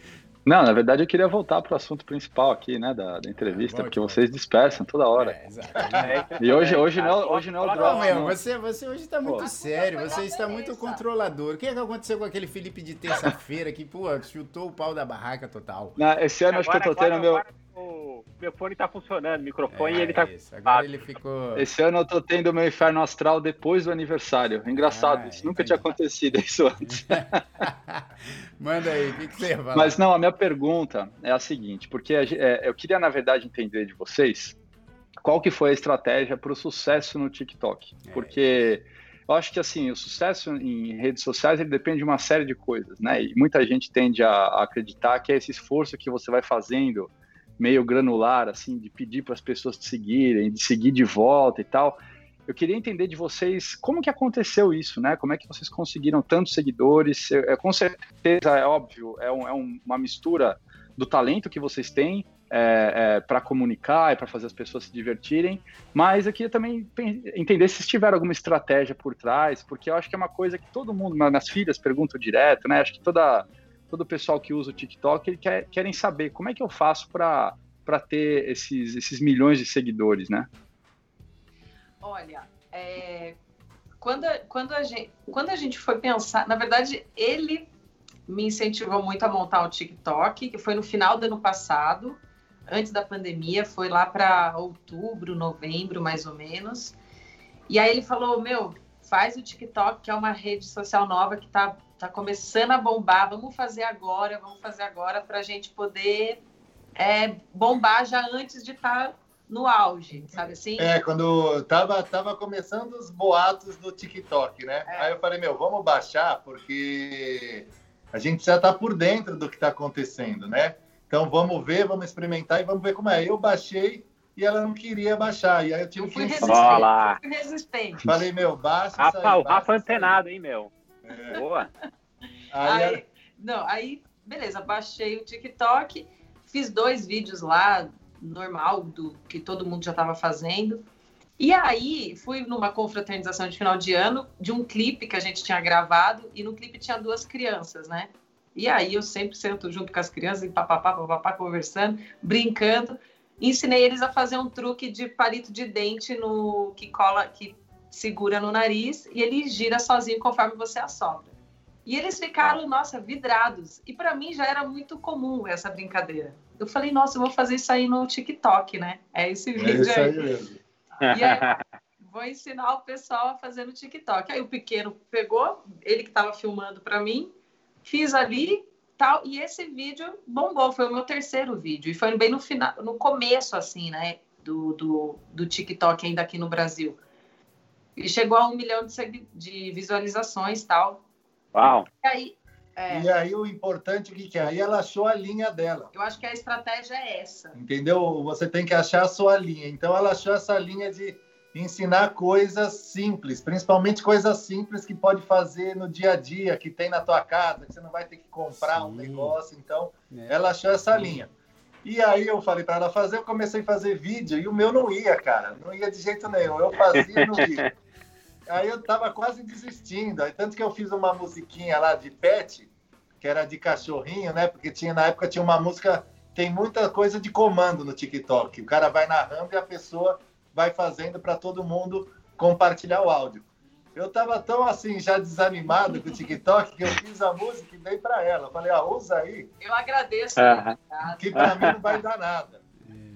Não, na verdade eu queria voltar para o assunto principal aqui, né, da, da entrevista, é, porque vocês dispersam toda hora. É, exatamente. E hoje, hoje, não, é hoje não é o drop. Não, você, você hoje está muito pô, sério, você está muito controlador. O que, é que aconteceu com aquele Felipe de terça-feira que, pô, chutou o pau da barraca total? Não, esse ano agora, acho que eu tô tendo meu... Agora o microfone tá funcionando, o microfone é, ele tá. Isso. Agora ele ficou. Esse ano eu tô tendo meu inferno astral depois do aniversário. Engraçado, ah, isso nunca tinha acontecido isso antes. *laughs* Manda aí, o que, que, você falar? Mas não, a minha pergunta é a seguinte, porque é, eu queria, na verdade, entender de vocês qual que foi a estratégia para o sucesso no TikTok. É. Porque eu acho que assim, o sucesso em redes sociais ele depende de uma série de coisas, né? E muita gente tende a, a acreditar que é esse esforço que você vai fazendo meio granular, assim, de pedir para as pessoas te seguirem, de seguir de volta e tal. Eu queria entender de vocês como que aconteceu isso, né? Como é que vocês conseguiram tantos seguidores? É, com certeza, é óbvio, é, um, é uma mistura do talento que vocês têm é, é, para comunicar e para fazer as pessoas se divertirem, mas eu queria também entender se tiver alguma estratégia por trás, porque eu acho que é uma coisa que todo mundo, minhas filhas perguntam direto, né? Acho que toda todo o pessoal que usa o TikTok, ele quer, querem saber como é que eu faço para ter esses, esses milhões de seguidores, né? Olha, é, quando, quando, a gente, quando a gente foi pensar, na verdade, ele me incentivou muito a montar o TikTok, que foi no final do ano passado, antes da pandemia, foi lá para outubro, novembro, mais ou menos. E aí ele falou: Meu, faz o TikTok, que é uma rede social nova que está tá começando a bombar, vamos fazer agora, vamos fazer agora para a gente poder é, bombar já antes de estar tá no auge, sabe assim? É, quando tava, tava começando os boatos do TikTok, né? É. Aí eu falei, meu, vamos baixar, porque a gente já tá por dentro do que está acontecendo, né? Então vamos ver, vamos experimentar e vamos ver como é. Eu baixei, e ela não queria baixar. E aí eu tive eu fui que resistente. Olá. Fui resistente. Falei, meu, baixa Rafa, aí, o Rafa antenado, hein, meu? Boa. Aí, Aí, não, aí, beleza, baixei o TikTok, fiz dois vídeos lá, normal, do que todo mundo já estava fazendo. E aí, fui numa confraternização de final de ano de um clipe que a gente tinha gravado, e no clipe tinha duas crianças, né? E aí eu sempre sento junto com as crianças e papapá, papapá, conversando, brincando. Ensinei eles a fazer um truque de palito de dente no que cola, que segura no nariz e ele gira sozinho conforme você assopra. E eles ficaram, nossa, vidrados. E para mim já era muito comum essa brincadeira. Eu falei, nossa, eu vou fazer isso aí no TikTok, né? É esse é vídeo isso aí. aí mesmo. E aí, *laughs* vou ensinar o pessoal a fazer no TikTok. Aí o pequeno pegou, ele que estava filmando para mim, fiz ali tal, e esse vídeo bombou, foi o meu terceiro vídeo. E foi bem no final, no começo, assim, né? Do, do, do TikTok ainda aqui no Brasil. E chegou a um milhão de, de visualizações tal. Uau. E aí, é, E aí o importante, o que, que é? Aí ela achou a linha dela. eu acho que a estratégia é essa. Entendeu? Você tem que achar a sua linha. Então ela achou essa linha de ensinar coisas simples, principalmente coisas simples que pode fazer no dia a dia, que tem na tua casa, que você não vai ter que comprar um Sim. negócio. Então né? ela achou essa linha. E aí eu falei para ela fazer, eu comecei a fazer vídeo e o meu não ia, cara, não ia de jeito nenhum. Eu fazia e não ia. Aí eu tava quase desistindo. Aí, tanto que eu fiz uma musiquinha lá de pet, que era de cachorrinho, né? Porque tinha na época tinha uma música, tem muita coisa de comando no TikTok. O cara vai narrando e a pessoa vai fazendo para todo mundo compartilhar o áudio. Eu tava tão assim já desanimado com o TikTok que eu fiz a música e dei para ela. Eu falei: "Ah, usa aí, Eu agradeço. Aham. que para mim não vai dar nada".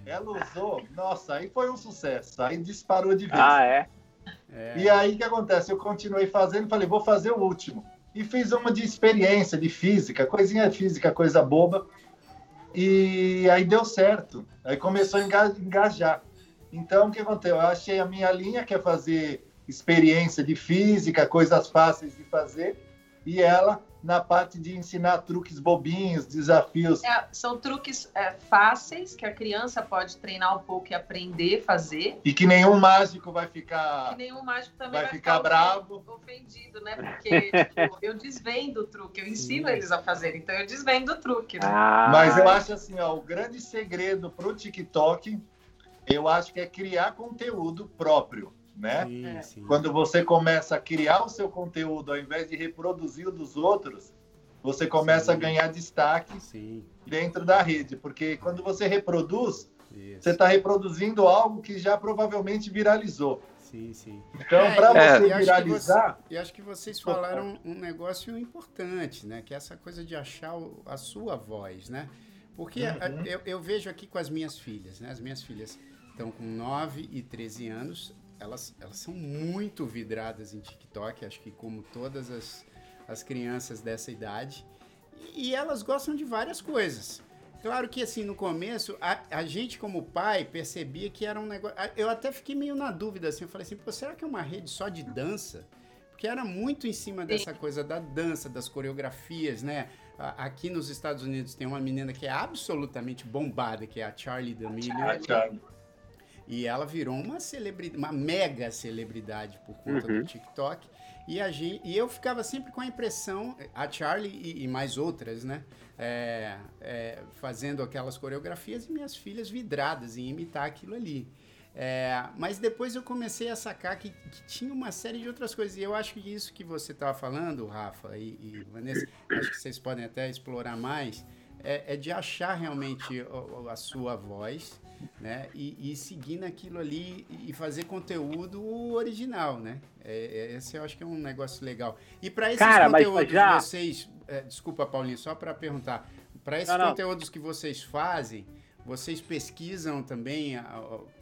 Ela usou, nossa, aí foi um sucesso. Aí disparou de vez. Ah, é? É. E aí o que acontece? Eu continuei fazendo, falei, vou fazer o último. E fiz uma de experiência, de física, coisinha física, coisa boba. E aí deu certo. Aí começou a enga- engajar. Então o que aconteceu? Eu achei a minha linha, que é fazer experiência de física, coisas fáceis de fazer, e ela na parte de ensinar truques bobinhos, desafios. É, são truques é, fáceis que a criança pode treinar um pouco e aprender a fazer. E que nenhum mágico vai Que ficar. nenhum mágico também Vai vai, ficar bravo. ofendido, né? Porque tipo, eu desvendo o truque, eu ensino Sim. eles a fazer, então eu desvendo o truque. Né? Ah, Mas eu acho assim, ó, o grande segredo para o TikTok, eu acho que é criar conteúdo próprio, né? Sim, É. sim. Quando você começa a criar o seu conteúdo ao invés de reproduzir o dos outros, você começa a Sim. ganhar destaque Sim, dentro da rede, porque quando você reproduz, isso. você está reproduzindo algo que já provavelmente viralizou. Sim, sim. Então, É, para é, você e viralizar, E acho que vocês falaram um negócio importante, né? Que é essa coisa de achar o- a sua voz, né? Porque a- Uhum. eu, eu vejo aqui com as minhas filhas, né? As minhas filhas estão com 9 e 13 anos, elas, elas são muito vidradas em TikTok, acho que como todas as, as crianças dessa idade. E, e elas gostam de várias coisas. Claro que assim, no começo, a, a gente como pai percebia que era um negócio. Eu até fiquei meio na dúvida, assim, eu falei assim, pô, será que é uma rede só de dança? Porque era muito em cima dessa coisa da dança, das coreografias, né? Aqui nos Estados Unidos tem uma menina que é absolutamente bombada, que é a Charlie D'Amelio. E ela virou uma celebridade, uma mega celebridade por conta Uhum. do TikTok. E, a gente, e eu ficava sempre com a impressão, a Charlie e, e mais outras, né? é, é, fazendo aquelas coreografias e minhas filhas vidradas em imitar aquilo ali. É, mas depois eu comecei a sacar que, que tinha uma série de outras coisas. E eu acho que isso que você estava falando, Rafa e, e Vanessa, acho que vocês podem até explorar mais, é, é de achar realmente o- a sua voz né? E, e seguir naquilo ali e fazer conteúdo original, né? É, é- esse eu acho que é um negócio legal. E para esses Cara, conteúdos já- vocês, é, desculpa, Paulinho, só para perguntar, para esses Não, não. conteúdos que vocês fazem, vocês pesquisam também,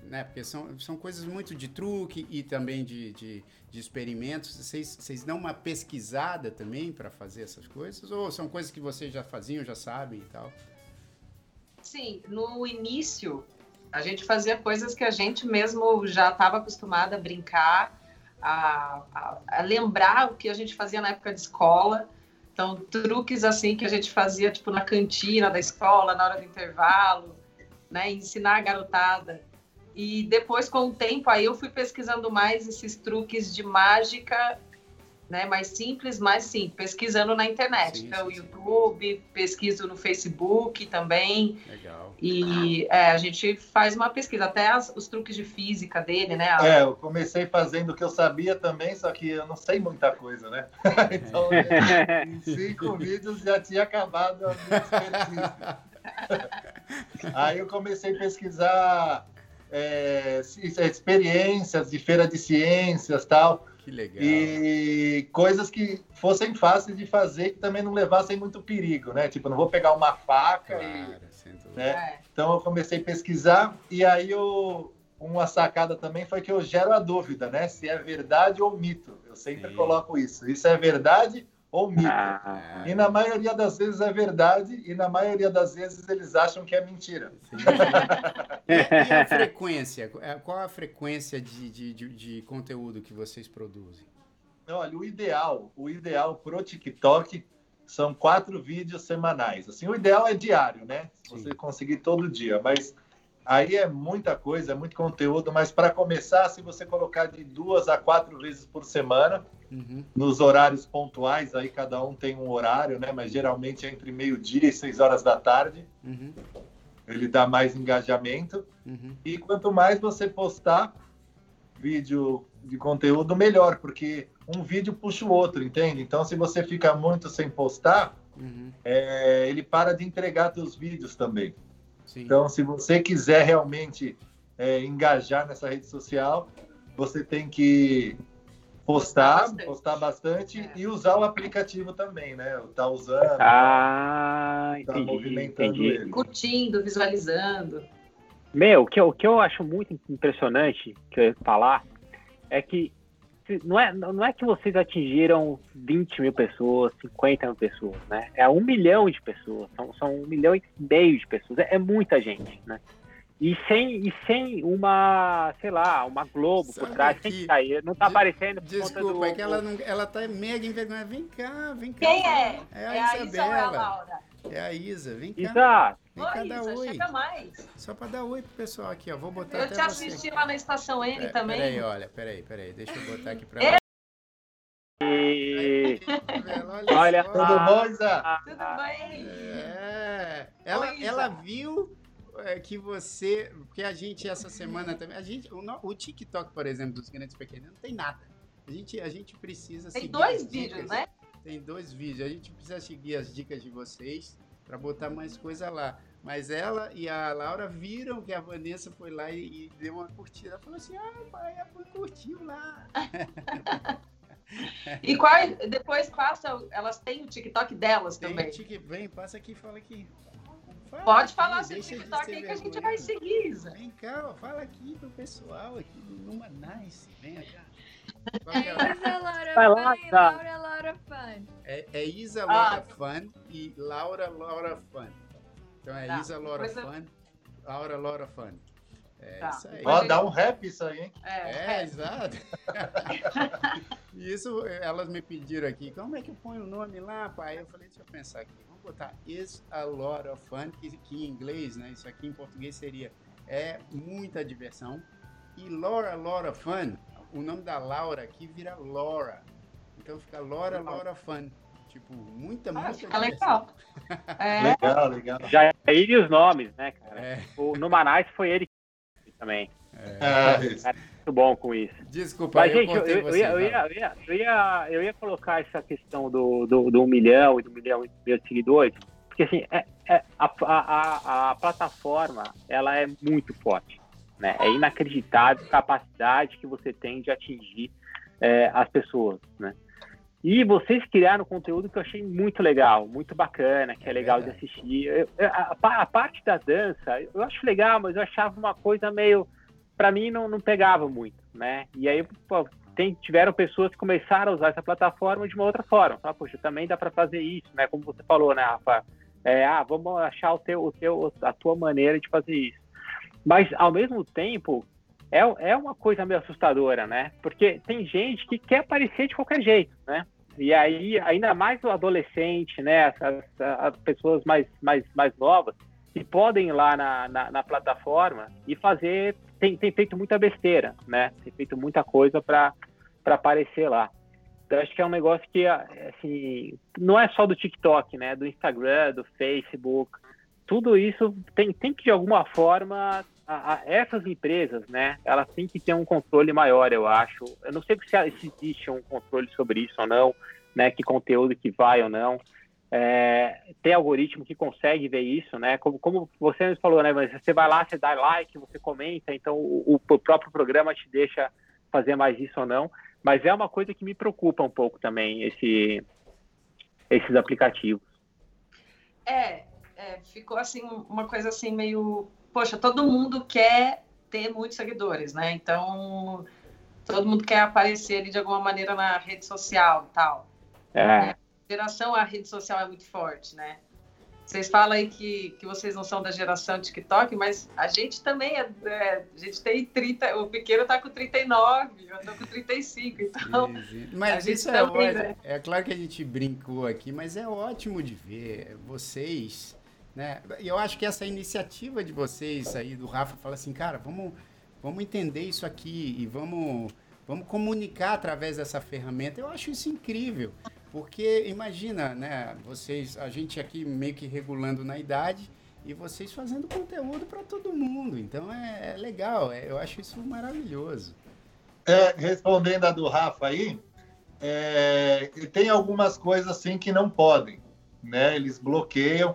né? Porque são, são coisas muito de truque e também de, de, de experimentos. Vocês, vocês dão uma pesquisada também para fazer essas coisas? Ou são coisas que vocês já faziam, já sabem e tal? Sim, no início a gente fazia coisas que a gente mesmo já estava acostumado a brincar, a, a- a lembrar o que a gente fazia na época de escola. Então, truques assim que a gente fazia tipo na cantina da escola, na hora do intervalo, né? Ensinar a garotada. E depois, com o tempo, aí eu fui pesquisando mais esses truques de mágica né, mais simples, mais sim, pesquisando na internet. Sim, então, sim, YouTube, sim. pesquiso no Facebook também. Legal. E é, a gente faz uma pesquisa, até as, os truques de física dele, né? É, eu comecei fazendo o que eu sabia também, só que eu não sei muita coisa, né? *laughs* então, em cinco vídeos já tinha acabado a minha *laughs* expertise. *laughs* Aí eu comecei a pesquisar é, experiências de feira de ciências tal. Que legal. E coisas que fossem fáceis de fazer, que também não levassem muito perigo, né? Tipo, não vou pegar uma faca claro, e. Né? É. Então eu comecei a pesquisar e aí eu, uma sacada também foi que eu gero a dúvida, né? Se é verdade ou mito. Eu sempre Sim. coloco isso. Isso é verdade ou mito. Ah. E na maioria das vezes é verdade, e na maioria das vezes eles acham que é mentira. e, e, a frequência? É, qual a frequência de, de, de, de, conteúdo que vocês produzem? Olha, o ideal, o ideal pro TikTok são quatro vídeos semanais. Assim, o ideal é diário, né? Se você conseguir todo dia, mas aí é muita coisa, é muito conteúdo, mas para começar, se você colocar de duas a quatro vezes por semana, uhum. nos horários pontuais, aí cada um tem um horário, né? Mas geralmente é entre meio-dia e seis horas da tarde. Uhum. Ele dá mais engajamento. Uhum. E quanto mais você postar vídeo de conteúdo, melhor, porque um vídeo puxa o outro, entende? Então, se você fica muito sem postar, uhum. é, ele para de entregar seus vídeos também. Sim. Então, se você quiser realmente é, engajar nessa rede social, você tem que postar, bastante. postar bastante é. e usar o aplicativo também, né? Tá usando, ah, tá entendi, movimentando entendi. ele. Curtindo, visualizando. Meu, o que, eu, o que eu acho muito impressionante que eu ia falar é que não é, não é que vocês atingiram 20 mil pessoas, 50 mil pessoas, né? É um milhão de pessoas, são, são um milhão e meio de pessoas, é, é muita gente, né? E sem, e sem uma, sei lá, uma Globo Sabe por trás, sem que sair. Não tá de, aparecendo por Desculpa, conta do... é que ela, não, ela tá mega envergonhada. Vem cá, vem cá. Quem é? É a é Isabela. A Isa, é, a Laura? é a Isa, vem cá. Isa. Vem cá dar oi. mais. Só pra dar oi pro pessoal aqui, ó. Vou botar Eu te assisti lá na Estação N pera, também. Peraí, olha, peraí, peraí. Deixa eu botar aqui pra... É. E... Olha, olha tudo bom, Isa? Tudo bem? É. Ela, Oi, ela viu é que você. Porque a gente, essa semana também. A gente, o, o TikTok, por exemplo, dos grandes pequenos, não tem nada. A gente, a gente precisa Tem dois vídeos, né? Tem dois vídeos. A gente precisa seguir as dicas de vocês para botar mais coisa lá. Mas ela e a Laura viram que a Vanessa foi lá e, e deu uma curtida. Ela falou assim: ah, pai, a curtiu lá. *laughs* e qual, depois passa, elas têm o TikTok delas tem também. Tic, vem, passa aqui, fala aqui. Fala Pode aqui, falar seu TikTok aí que a gente vai seguir, Isa. Vem cá, fala aqui pro pessoal aqui do Numa Nice. Vem cá. É Isa Laura Vai lá, Fun tá. Laura Laura Fun. É, é Isa Laura ah. Fun e Laura Laura Fun. Então é tá. Isa Laura Fun, Laura Laura Fun. É tá. isso aí. Ó, dá um rap isso aí, hein? É, é exato. *laughs* isso, elas me pediram aqui, como é que eu ponho o nome lá, pai? Eu falei, deixa eu pensar aqui botar is a lot of fun, que, que em inglês, né? Isso aqui em português seria é muita diversão. E Laura, Laura Fun, o nome da Laura aqui vira Laura. Então fica Laura, Laura Fun. Tipo, muita, ah, muita fica diversão. legal. É. Legal, legal. Já ele os nomes, né, cara? É. O, no Manais foi ele também. É. é muito bom com isso. Desculpa, Mas, gente, eu, eu, você, eu, ia, eu, ia, eu, ia, eu ia colocar essa questão do, do, do um milhão e do milhão e meio de seguidores, porque assim, é, é, a, a, a, plataforma ela é muito forte. Né? É inacreditável a capacidade que você tem de atingir é, as pessoas. Né? E vocês criaram conteúdo que eu achei muito legal, muito bacana, que é, é legal de assistir. Eu, a, a, parte da dança, eu acho legal, mas eu achava uma coisa meio para mim não, não pegava muito, né? E aí pô, tem, tiveram pessoas que começaram a usar essa plataforma de uma outra forma. Tá? Poxa, também dá para fazer isso, né? Como você falou, né, Rafa? É, ah, vamos achar o teu, o teu, a tua maneira de fazer isso. Mas, ao mesmo tempo, é, é uma coisa meio assustadora, né? Porque tem gente que quer aparecer de qualquer jeito, né? E aí, ainda mais o adolescente, né? As, as, as pessoas mais, mais, mais novas, que podem ir lá na, na, na plataforma e fazer tem, tem feito muita besteira, né? Tem feito muita coisa para aparecer lá. Então, acho que é um negócio que, assim, não é só do TikTok, né? Do Instagram, do Facebook. Tudo isso tem, tem que, de alguma forma, a, a, essas empresas, né? Elas têm que ter um controle maior, eu acho. Eu não sei se, se existe um controle sobre isso ou não, né? Que conteúdo que vai ou não. É, tem algoritmo que consegue ver isso, né? Como, como você falou, né? Mas você vai lá, você dá like, você comenta, então o, o próprio programa te deixa fazer mais isso ou não. Mas é uma coisa que me preocupa um pouco também, esse, esses aplicativos. É, é, ficou assim, uma coisa assim meio. Poxa, todo mundo quer ter muitos seguidores, né? Então, todo mundo quer aparecer ali de alguma maneira na rede social tal. É. é geração, a rede social é muito forte, né? Vocês falam aí que, que vocês não são da geração TikTok, mas a gente também é, é a gente tem 30, o pequeno tá com 39, eu tô com 35, então. Mas isso é, também, né? é claro que a gente brincou aqui, mas é ótimo de ver vocês, né? E eu acho que essa iniciativa de vocês aí, do Rafa, fala assim, cara, vamos, vamos entender isso aqui e vamos, vamos comunicar através dessa ferramenta. Eu acho isso incrível. Porque imagina, né, vocês, a gente aqui meio que regulando na idade e vocês fazendo conteúdo para todo mundo. Então é, é legal, é, eu acho isso maravilhoso. É, respondendo a do Rafa aí, é, tem algumas coisas assim que não podem, né? Eles bloqueiam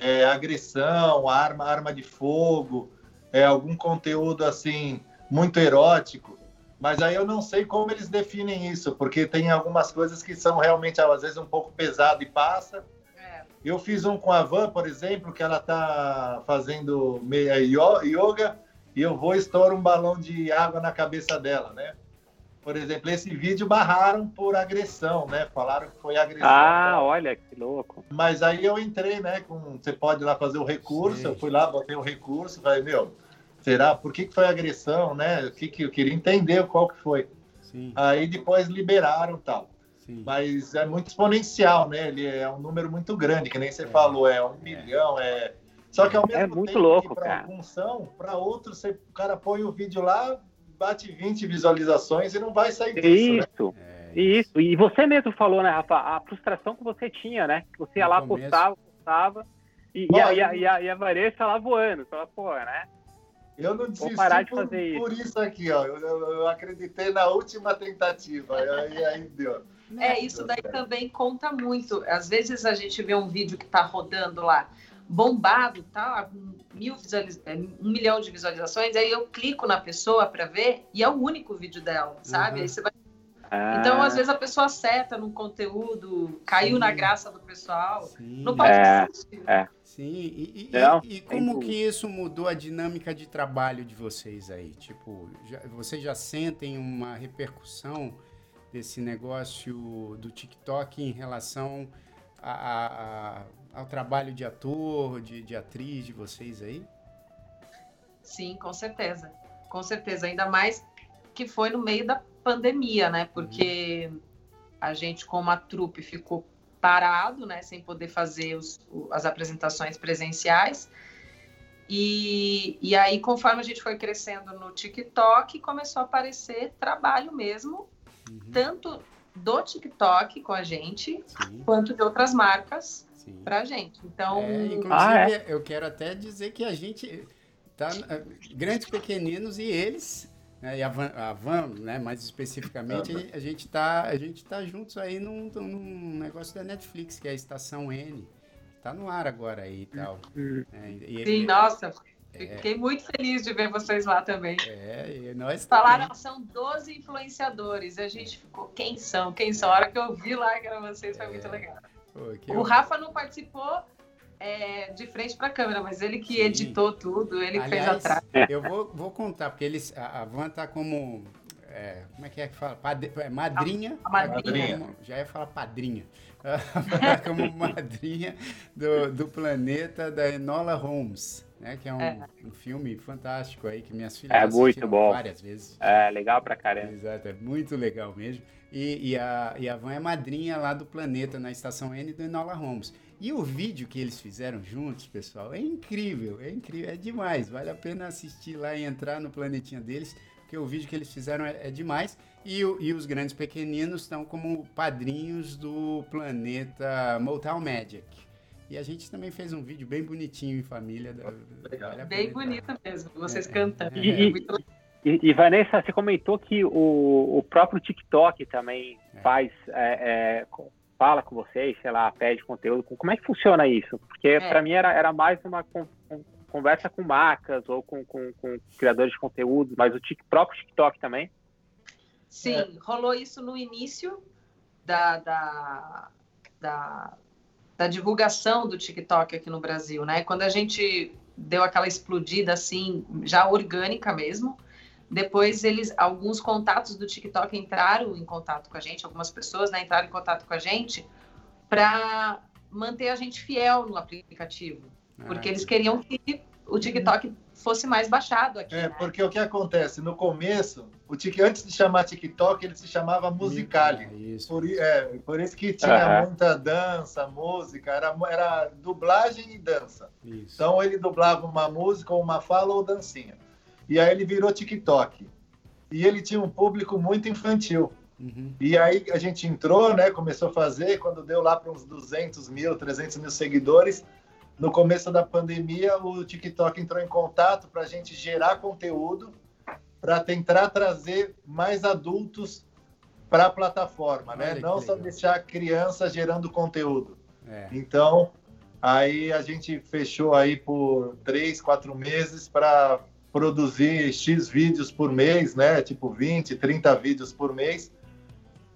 é, agressão, arma, arma de fogo, é, algum conteúdo assim muito erótico. Mas aí eu não sei como eles definem isso, porque tem algumas coisas que são realmente, às vezes, um pouco pesado e passa. É. Eu fiz um com a Van, por exemplo, que ela está fazendo meia yoga e eu vou estourar um balão de água na cabeça dela, né? Por exemplo, esse vídeo barraram por agressão, né? Falaram que foi agressão. Ah, olha que louco. Mas aí eu entrei, né? Com, você pode ir lá fazer o recurso. Sim. Eu fui lá, botei o recurso, falei, meu, Será? Por que, que foi agressão, né? O que, que eu queria entender qual que foi. Sim. Aí depois liberaram tal. Sim. Mas é muito exponencial, né? Ele é um número muito grande, que nem você é. falou, é um é. milhão, é. Só que ao mesmo é muito tempo louco, que para função, para outro, você, o cara põe o vídeo lá, bate 20 visualizações e não vai sair disso. Isso. Né? É. Isso. E você mesmo falou, né, Rafa, a frustração que você tinha, né? Que você ia lá, postava, postava, e, Bom, e, a, e, a, e, a, e a Vanessa lá voando. Fala, pô, né? Eu não desisti parar de por, fazer por isso. aqui, ó. Eu, eu, acreditei na última tentativa, e aí deu. É, isso daí também conta muito. Às vezes a gente vê um vídeo que está rodando lá, bombado, tá? Mil visualiz... É, um milhão de visualizações, aí eu clico na pessoa para ver e é o único vídeo dela, sabe? Uhum. Aí você vai ah. Então, às vezes, a pessoa acerta no conteúdo, caiu Sim. na graça do pessoal. Sim. Não pode é, é. Sim, e, e, Não, e, e como que isso mudou a dinâmica de trabalho de vocês aí? Tipo, já, vocês já sentem uma repercussão desse negócio do TikTok em relação a, a, a, ao trabalho de ator, de, de atriz de vocês aí? Sim, com certeza. Com certeza. Ainda mais que foi no meio da pandemia, né? Porque uhum. a gente, como a trupe, ficou parado, né? Sem poder fazer os, as apresentações presenciais. E, e aí, conforme a gente foi crescendo no TikTok, começou a aparecer trabalho mesmo, uhum. tanto do TikTok com a gente, Sim. quanto de outras marcas para a gente. Então, é, inclusive, ah, é? eu quero até dizer que a gente tá grandes pequeninos e eles né, e a Van, a Van, né, mais especificamente, a gente está a gente tá juntos aí num, num negócio da Netflix, que é a Estação N. Está no ar agora aí e tal. Uhum. É, e, Sim, nossa, é, fiquei muito feliz de ver vocês lá também. É, e nós Falaram, também. são 12 influenciadores. A gente ficou, quem são? Quem são? A hora que eu vi lá que eram vocês, foi é. muito legal. Pô, o. Rafa não participou, é, de frente para a câmera, mas ele que Sim. editou tudo, ele Aliás, fez atrás. Eu vou, vou contar, porque eles, a, a Van tá como. É, como é que é que fala? Pad, é, madrinha. A madrinha. Como, já ia falar padrinha. *laughs* como madrinha do, do planeta da Enola Holmes. Né, que é um, é um, filme fantástico aí que minhas filhas é muito bom. várias vezes. É legal pra caramba. Exato, é muito legal mesmo. E, e, a, e a Van é madrinha lá do planeta na estação N do Enola Holmes. E o vídeo que eles fizeram juntos, pessoal, é incrível, é incrível, é demais. Vale a pena assistir lá e entrar no planetinha deles, porque o vídeo que eles fizeram é, é demais. E, e, os grandes pequeninos estão como padrinhos do planeta Motown Magic. E a gente também fez um vídeo bem bonitinho em família. Vale bem bonito mesmo, vocês é, cantando. *laughs* É, e, e, e, Vanessa, você comentou que o, o próprio TikTok também é. faz é, fala com vocês, sei lá, pede conteúdo. Como é que funciona isso? Porque é. para mim era, era mais uma conversa com marcas ou com, com, com criadores de conteúdo, mas o tic, próprio TikTok também. Sim, é. rolou isso no início da, da, da, da, divulgação do TikTok aqui no Brasil, né? Quando a gente deu aquela explodida assim, já orgânica mesmo, depois eles, alguns contatos do TikTok entraram em contato com a gente, algumas pessoas né, entraram em contato com a gente para manter a gente fiel no aplicativo, ah, porque eles queriam que o TikTok fosse mais baixado aqui. É, né? porque o que acontece no começo, o tic, antes de chamar TikTok, ele se chamava Musicali. É isso. Por, é, por isso que tinha muita dança, música, era, era dublagem e dança. Isso. Então ele dublava uma música, ou uma fala ou dancinha. E aí ele virou TikTok. E ele tinha um público muito infantil. Uhum. E aí a gente entrou, né? Começou a fazer, quando deu lá para uns 200 mil, 300 mil seguidores, no começo da pandemia, o TikTok entrou em contato para a gente gerar conteúdo para tentar trazer mais adultos para a plataforma, né? Não só deixar criança gerando conteúdo. É. Então, aí a gente fechou aí por três, quatro meses para produzir X vídeos por mês, né? Tipo 20, 30 vídeos por mês.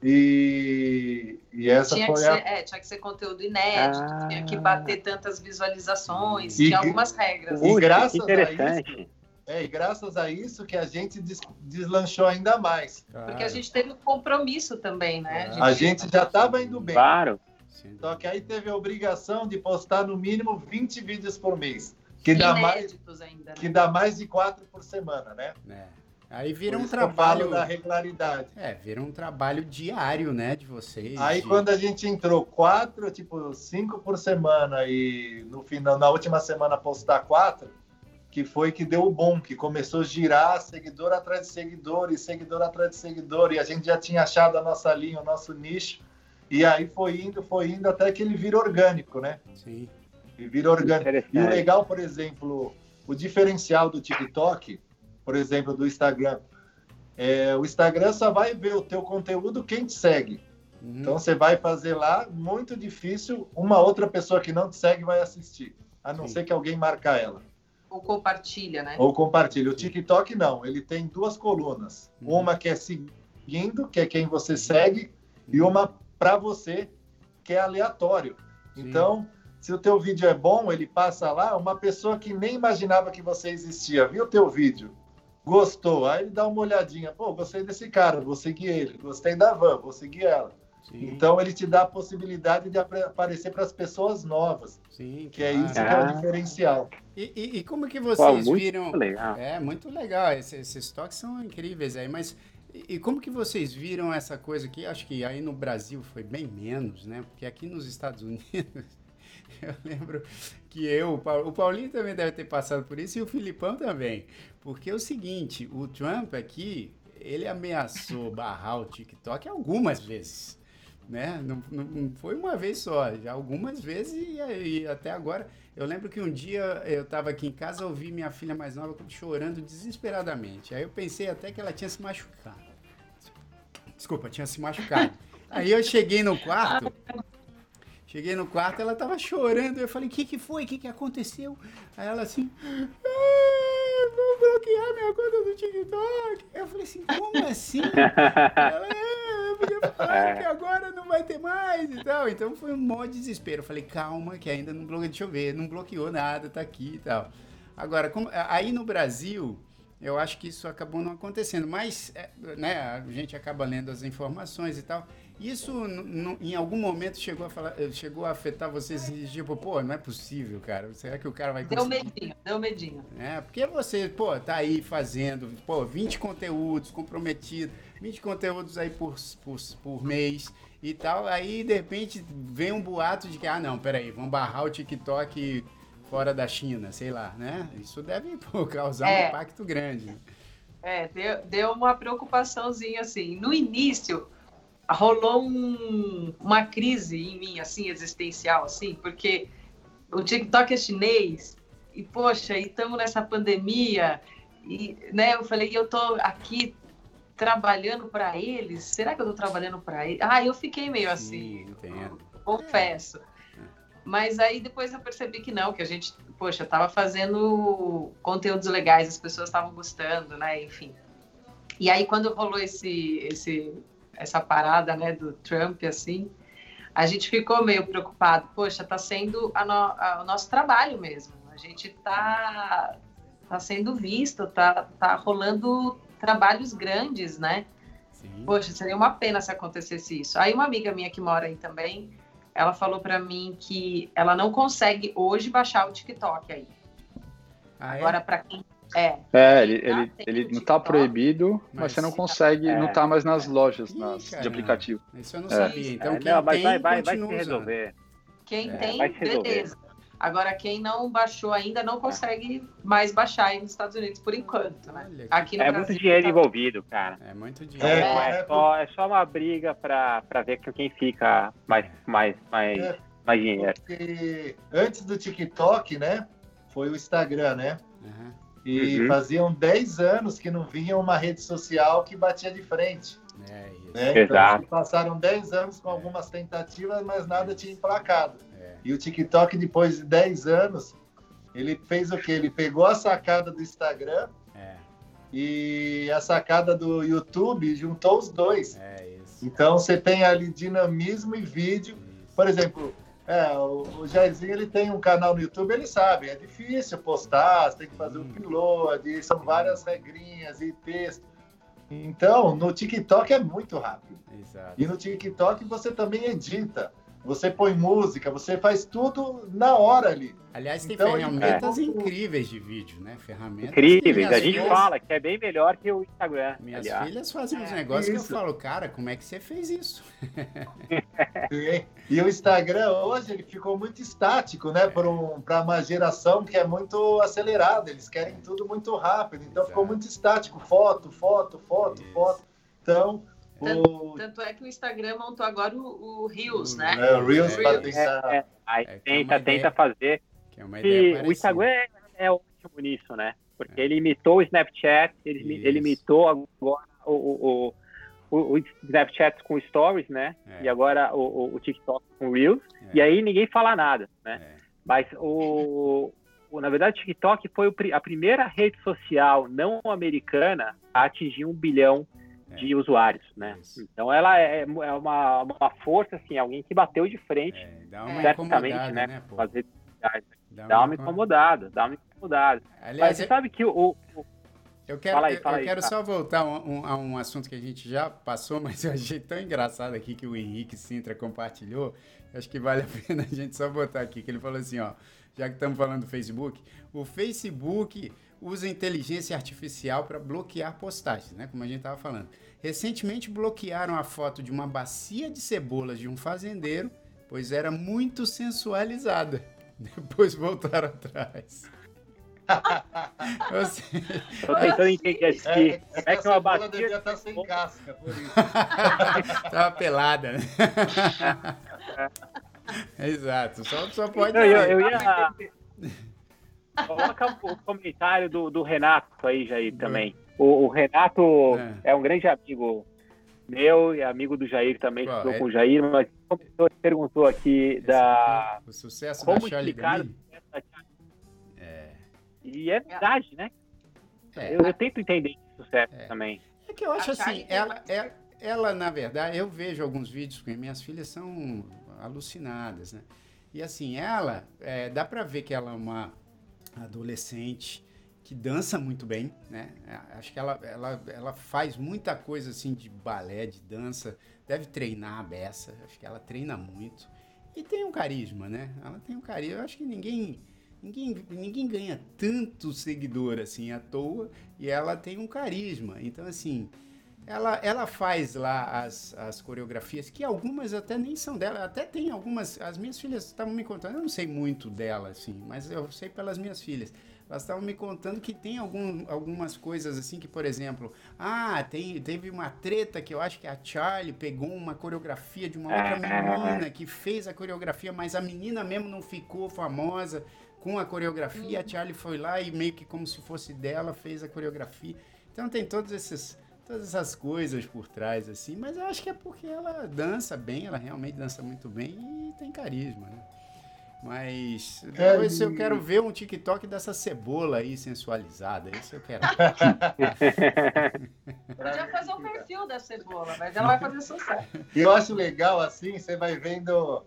E, e essa tinha foi que a... ser, é, tinha que ser conteúdo inédito, ah. tinha que bater tantas visualizações, e, tinha algumas regras. E, graças a isso, é, e graças a isso que a gente des, deslanchou ainda mais. Claro. Porque a gente teve um compromisso também, né? A gente, a gente já estava indo bem. Claro. Só que aí teve a obrigação de postar no mínimo 20 vídeos por mês que dá mais ainda, né? que dá mais de quatro por semana, né? É. Aí vira um trabalho da regularidade. É, vira um trabalho diário, né, de vocês. Aí de... quando a gente entrou quatro, tipo cinco por semana e no final, na última semana postar quatro, que foi que deu o bom, que começou a girar seguidor atrás de seguidor e seguidor atrás de seguidor e a gente já tinha achado a nossa linha, o nosso nicho. E aí foi indo, foi indo até que ele vira orgânico, né? Sim e vira orgânico. E o legal, por exemplo, o diferencial do TikTok, por exemplo, do Instagram, é, o Instagram só vai ver o teu conteúdo quem te segue. Uhum. Então você vai fazer lá, muito difícil, uma outra pessoa que não te segue vai assistir, a não Sim. ser que alguém marcar ela. Ou compartilha, né? Ou compartilha. O TikTok não, ele tem duas colunas. Uhum. Uma que é seguindo, que é quem você segue, e uma para você, que é aleatório. Sim. Então, se o teu vídeo é bom, ele passa lá, uma pessoa que nem imaginava que você existia, viu o teu vídeo, gostou, aí ele dá uma olhadinha, pô, gostei desse cara, vou seguir ele, gostei da van, vou seguir ela. Sim. Então ele te dá a possibilidade de aparecer para as pessoas novas. Sim, que, é isso que é o diferencial. E, e, e como que vocês Pô, viram? Legal. É muito legal. Esses, esses toques são incríveis aí, mas e como que vocês viram essa coisa aqui? Acho que aí no Brasil foi bem menos, né? Porque aqui nos Estados *laughs* Unidos *laughs* Eu lembro que eu, o Paulinho também deve ter passado por isso e o Filipão também. Porque é o seguinte, o Trump aqui, ele ameaçou *laughs* barrar o TikTok algumas vezes. Né? Não, não foi uma vez só, já algumas vezes e, e até agora. Eu lembro que um dia eu estava aqui em casa, ouvi minha filha mais nova chorando desesperadamente. Aí eu pensei até que ela tinha se machucado. Desculpa, tinha se machucado. *laughs* Aí eu cheguei no quarto, Cheguei no quarto, ela tava chorando. Eu falei, o que que foi? O que que aconteceu? Aí ela assim, ah, vou bloquear minha conta do TikTok. Eu falei assim, como assim? *laughs* ela, é, eu podia falar é. que agora não vai ter mais e tal. Então foi um maior desespero. Eu falei, calma, que ainda não bloqueou, deixa eu ver, não bloqueou nada, tá aqui e tal. Agora, como, aí no Brasil, eu acho que isso acabou não acontecendo, mas é, né, a gente acaba lendo as informações e tal. Isso em algum momento chegou a, falar, eh, chegou a afetar vocês tipo, pô, não é possível, cara. Será que o cara vai conseguir? Deu medinho, deu medinho. É, porque você, pô, tá aí fazendo, pô, 20 conteúdos comprometido, 20 conteúdos aí por, por, por mês e tal. Aí, de repente, vem um boato de que, ah, não, peraí, vamos barrar o TikTok fora da China, sei lá, né? Isso deve *laughs* pô, causar é. um impacto grande. É, deu, deu uma preocupaçãozinha, assim. No início, rolou um, uma crise em mim, assim, existencial, assim, porque o TikTok é chinês, e poxa, e estamos nessa pandemia, e, né, eu falei, eu tô aqui trabalhando para eles, será que eu tô trabalhando para eles? Ah, eu fiquei meio assim, entendo. confesso. Mas aí depois eu percebi que não, que a gente, poxa, tava fazendo conteúdos legais, as pessoas estavam gostando, né, enfim. E aí quando rolou esse, esse essa parada né, do Trump, assim, a gente ficou meio preocupado. Poxa, está sendo a no, a, o nosso trabalho mesmo. A gente está tá sendo visto, tá, tá rolando trabalhos grandes, né? Sim. Poxa, seria uma pena se acontecesse isso. Aí uma amiga minha que mora aí também, ela falou para mim que ela não consegue hoje baixar o TikTok aí. Ah, é? Agora, para quem é. É, ele, ele, ele não está proibido, mas, mas, você não consegue, é. não está mais nas lojas Ih, nas, de aplicativo. Isso eu não é. sabia. Então, é, quem não, mas tem, vai, vai, vai se resolver. Quem é, tem, beleza. Agora, quem não baixou ainda não consegue mais baixar aí nos Estados Unidos por enquanto, né? Aqui no é Brasil, muito dinheiro tá... envolvido, cara. É muito dinheiro. É, é, só, é só uma briga para ver quem fica mais, mais, mais, é, mais dinheiro. Porque antes do TikTok, né? Foi o Instagram, né? E uhum. faziam 10 anos que não vinha uma rede social que batia de frente. É, isso. Né? Então, passaram 10 anos com algumas tentativas, mas nada tinha emplacado. É. E o TikTok, depois de 10 anos, ele fez o quê? Ele pegou a sacada do Instagram é. e a sacada do YouTube e juntou os dois. É, então você tem ali dinamismo e vídeo. Isso. Por exemplo, é, o, o Jairzinho ele tem um canal no YouTube, ele sabe, é difícil postar, você tem que fazer o um upload, são várias regrinhas e texto. Então, no TikTok é muito rápido. Exato. E no TikTok você também edita. Você põe música, você faz tudo na hora ali. Aliás, tem então, ferramentas é. incríveis de vídeo, né? Ferramentas. Incríveis. A gente filhas... fala que é bem melhor que o Instagram. Minhas aliás. filhas fazem uns é, negócios isso. que eu falo, cara, como é que você fez isso? *laughs* e o Instagram hoje ele ficou muito estático, né? Para um, uma geração que é muito acelerada. Eles querem tudo muito rápido. Então Exato. ficou muito estático. Foto, foto, foto, isso. foto. Então tanto, tanto, é que o Instagram montou agora o, o Reels, né? É, o Reels, para tentar. É, é, aí é, tenta, tenta fazer. Que é uma ideia o Instagram é, é, ótimo nisso, né? Porque é. ele imitou o Snapchat, ele, ele imitou agora o, o, o, o, Snapchat com Stories, né? É. E agora o, o, TikTok com Reels. E aí ninguém fala nada, né? Mas o, na verdade, o TikTok foi a primeira rede social não americana a atingir um bilhão de é. usuários, né? Isso. Então ela é, é uma, uma força, assim, alguém que bateu de frente, é, dá uma certamente, né? né fazer dá, dá uma, incomodada, dá uma incomodada. Aliás, Mas você é... sabe que o, o... Eu quero, fala aí, fala eu, aí, quero só voltar a um, um, um, assunto que a gente já passou, *laughs* mas eu achei tão engraçado aqui que o Henrique Sintra compartilhou. Acho que vale a *laughs* pena a gente só botar aqui, que ele falou assim, ó, já que estamos falando do Facebook, o Facebook usa inteligência artificial para bloquear postagens, né? Como a gente estava falando. Recentemente bloquearam a foto de uma bacia de cebolas de um fazendeiro, pois era muito sensualizada. *laughs* Depois voltaram atrás. Estou tentando entender aqui. É, é, é que uma bacia devia estar tá sem casca, por isso. *laughs* Tava pelada, né? *laughs* Exato, só, só pode. Eu, eu, eu ia. Coloca o comentário do, do Renato aí, Jair, também. O, o Renato é. é. um grande amigo meu e amigo do Jair também, Qual, é? com o Jair, mas perguntou aqui Esse da... O sucesso como da Charlie explicar é. E é verdade, né? É. Eu, eu, tento entender esse sucesso é. também. É que eu acho assim, ela, ela, ela, na verdade, eu vejo alguns vídeos com minhas filhas são alucinadas, né? E assim, ela, é, dá pra ver que ela é uma adolescente que dança muito bem, né? É, acho que ela, ela, ela faz muita coisa assim de balé, de dança, deve treinar a beça, acho que ela treina muito. E tem um carisma, né? Ela tem um carisma, eu acho que ninguém ninguém, ninguém ganha tanto seguidor assim à toa e ela tem um carisma. Então, assim, ela, ela faz lá as, as coreografias, que algumas até nem são dela, até tem algumas. As minhas filhas estavam me contando, eu não sei muito dela, assim, mas eu sei pelas minhas filhas. Elas estavam me contando que tem algum, algumas coisas assim que, por exemplo, ah, tem, teve uma treta que eu acho que a Charlie pegou uma coreografia de uma outra menina que fez a coreografia, mas a menina mesmo não ficou famosa com a coreografia. A Charlie foi lá e meio que como se fosse dela fez a coreografia. Então tem todos esses todas essas coisas por trás, assim, mas eu acho que é porque ela dança bem, ela realmente dança muito bem e tem carisma, né? Mas depois é, eu quero ver um TikTok dessa cebola aí sensualizada, isso eu quero. *laughs* Podia fazer um perfil da cebola, mas ela vai fazer sucesso. E eu acho legal assim, você vai vendo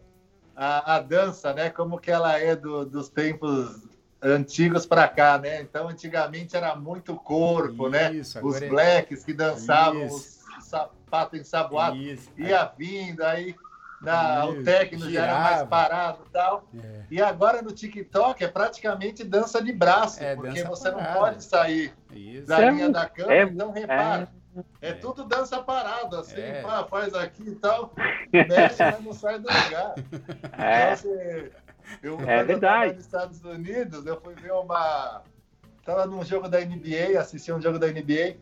a, a dança, né? Como que ela é do, dos tempos antigos para cá, né? Então, antigamente era muito corpo, né? Isso, né? Os é... blacks que dançavam, Isso. os sapatos ensaboados, ia vindo, aí na, o técnico já era mais parado e tal. É. E agora no TikTok é praticamente dança de braço, é, porque você parada. não pode sair Isso. da linha da câmera, é, então repara. É, é, tudo dança parada, assim, pá, faz aqui e tal, mexe, mas não sai do lugar. *laughs* Então, você, eu, é verdade. nos Estados Unidos, eu fui ver uma. Tava num jogo da NBA, assisti um jogo da NBA, é.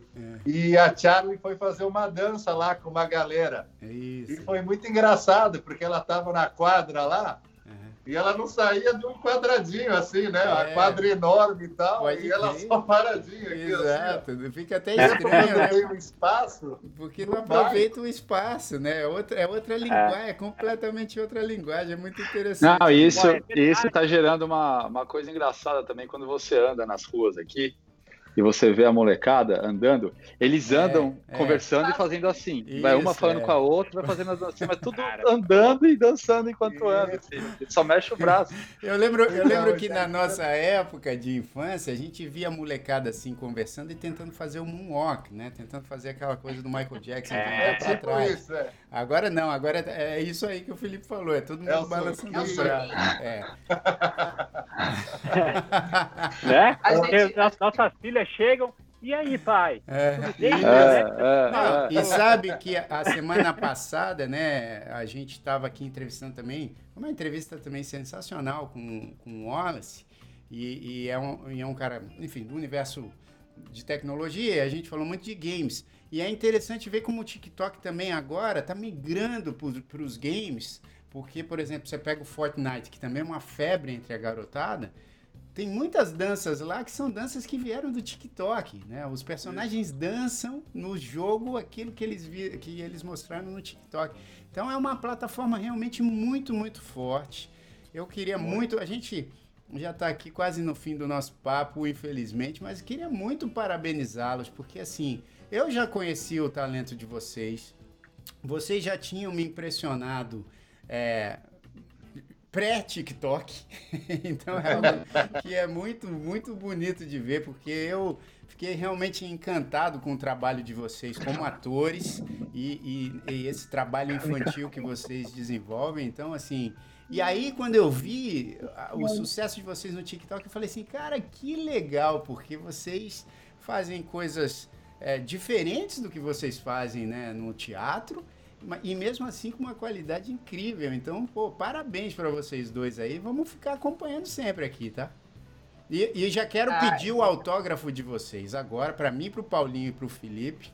e a Charlie foi fazer uma dança lá com uma galera. Isso. E foi muito engraçado, porque ela tava na quadra lá, e ela não saía de um quadradinho assim, né? É. Uma quadra enorme e tal. Pode e ela só paradinha aqui. Exato, assim, fica até estranho, né? tem um espaço. Porque não aproveita o espaço, né? É outra, é outra linguagem, é. é completamente outra linguagem, é muito interessante. Não, isso, isso tá gerando uma, uma coisa engraçada também quando você anda nas ruas aqui e você vê a molecada andando, eles é, andam é, conversando é. e fazendo assim. Isso, vai uma falando é. com a outra, vai fazendo assim, mas tudo Cara. andando e dançando enquanto anda. Assim. Só mexe o braço. *laughs* Eu lembro, eu lembro que na nossa época de infância, a gente via a molecada assim conversando e tentando fazer o moonwalk, né? Tentando fazer aquela coisa do Michael Jackson, é, tipo trás. Isso, é. Agora não, agora é isso aí que o Felipe falou, é todo mundo balançando os braços. É. *laughs* né? Gente... Nossas filhas chegam. E aí, pai? É, é, né? é, Não, e sabe que a semana passada, né, a gente estava aqui entrevistando também, uma entrevista também sensacional com, com o Wallace, e, e, é um, e é um cara, enfim, do universo de tecnologia, a gente falou muito de games. E é interessante ver como o TikTok também agora está migrando para os games, porque, por exemplo, você pega o Fortnite, que também é uma febre entre a garotada, tem muitas danças lá que são danças que vieram do TikTok, né? Os personagens dançam no jogo aquilo que eles, vi, que eles mostraram no TikTok. Então é uma plataforma realmente muito, muito forte. Eu queria muito, a gente já está aqui quase no fim do nosso papo, infelizmente, mas queria muito parabenizá-los, porque assim, eu já conheci o talento de vocês, vocês já tinham me impressionado é, pré-TikTok. *laughs* então é algo que é muito, muito bonito de ver, porque eu fiquei realmente encantado com o trabalho de vocês como atores e, e, e esse trabalho infantil que vocês desenvolvem. Então, assim. E aí, quando eu vi o sucesso de vocês no TikTok, eu falei assim, cara, que legal, porque vocês fazem coisas é, diferentes do que vocês fazem né, no teatro e mesmo assim com uma qualidade incrível. Então, pô, parabéns para vocês dois aí. Vamos ficar acompanhando sempre aqui, tá? E, e já quero ah, pedir o autógrafo de vocês agora, para mim, para o Paulinho e para o Felipe,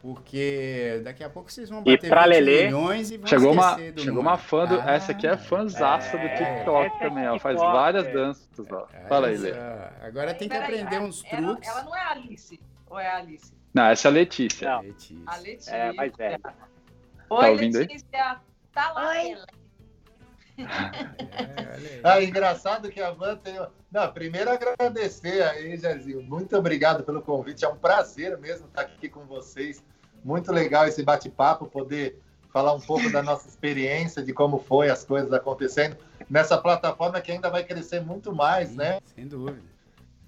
porque daqui a pouco vocês vão bater e Lelê, milhões e vão chegou uma Chegou uma fã do... Ah, essa aqui é fãzaça é, do TikTok é também, ela faz várias danças. Ó. Fala aí, Lê. Agora tem que aprender uns truques. Ela, ela, não é a Alice, ou é a Alice? Não, essa é a Letícia. Não. Letícia. A Letícia. É, mais velha. Oi, tá ouvindo Letícia. Aí? Tá lá Oi. É, ah, *laughs* engraçado que a Van tem. Não, primeiro agradecer aí, Jairzinho. Muito obrigado pelo convite. É um prazer mesmo estar aqui com vocês. Muito legal esse bate-papo, poder falar um pouco da nossa experiência, de como foi as coisas acontecendo nessa plataforma que ainda vai crescer muito mais, Sim, né? Sem dúvida.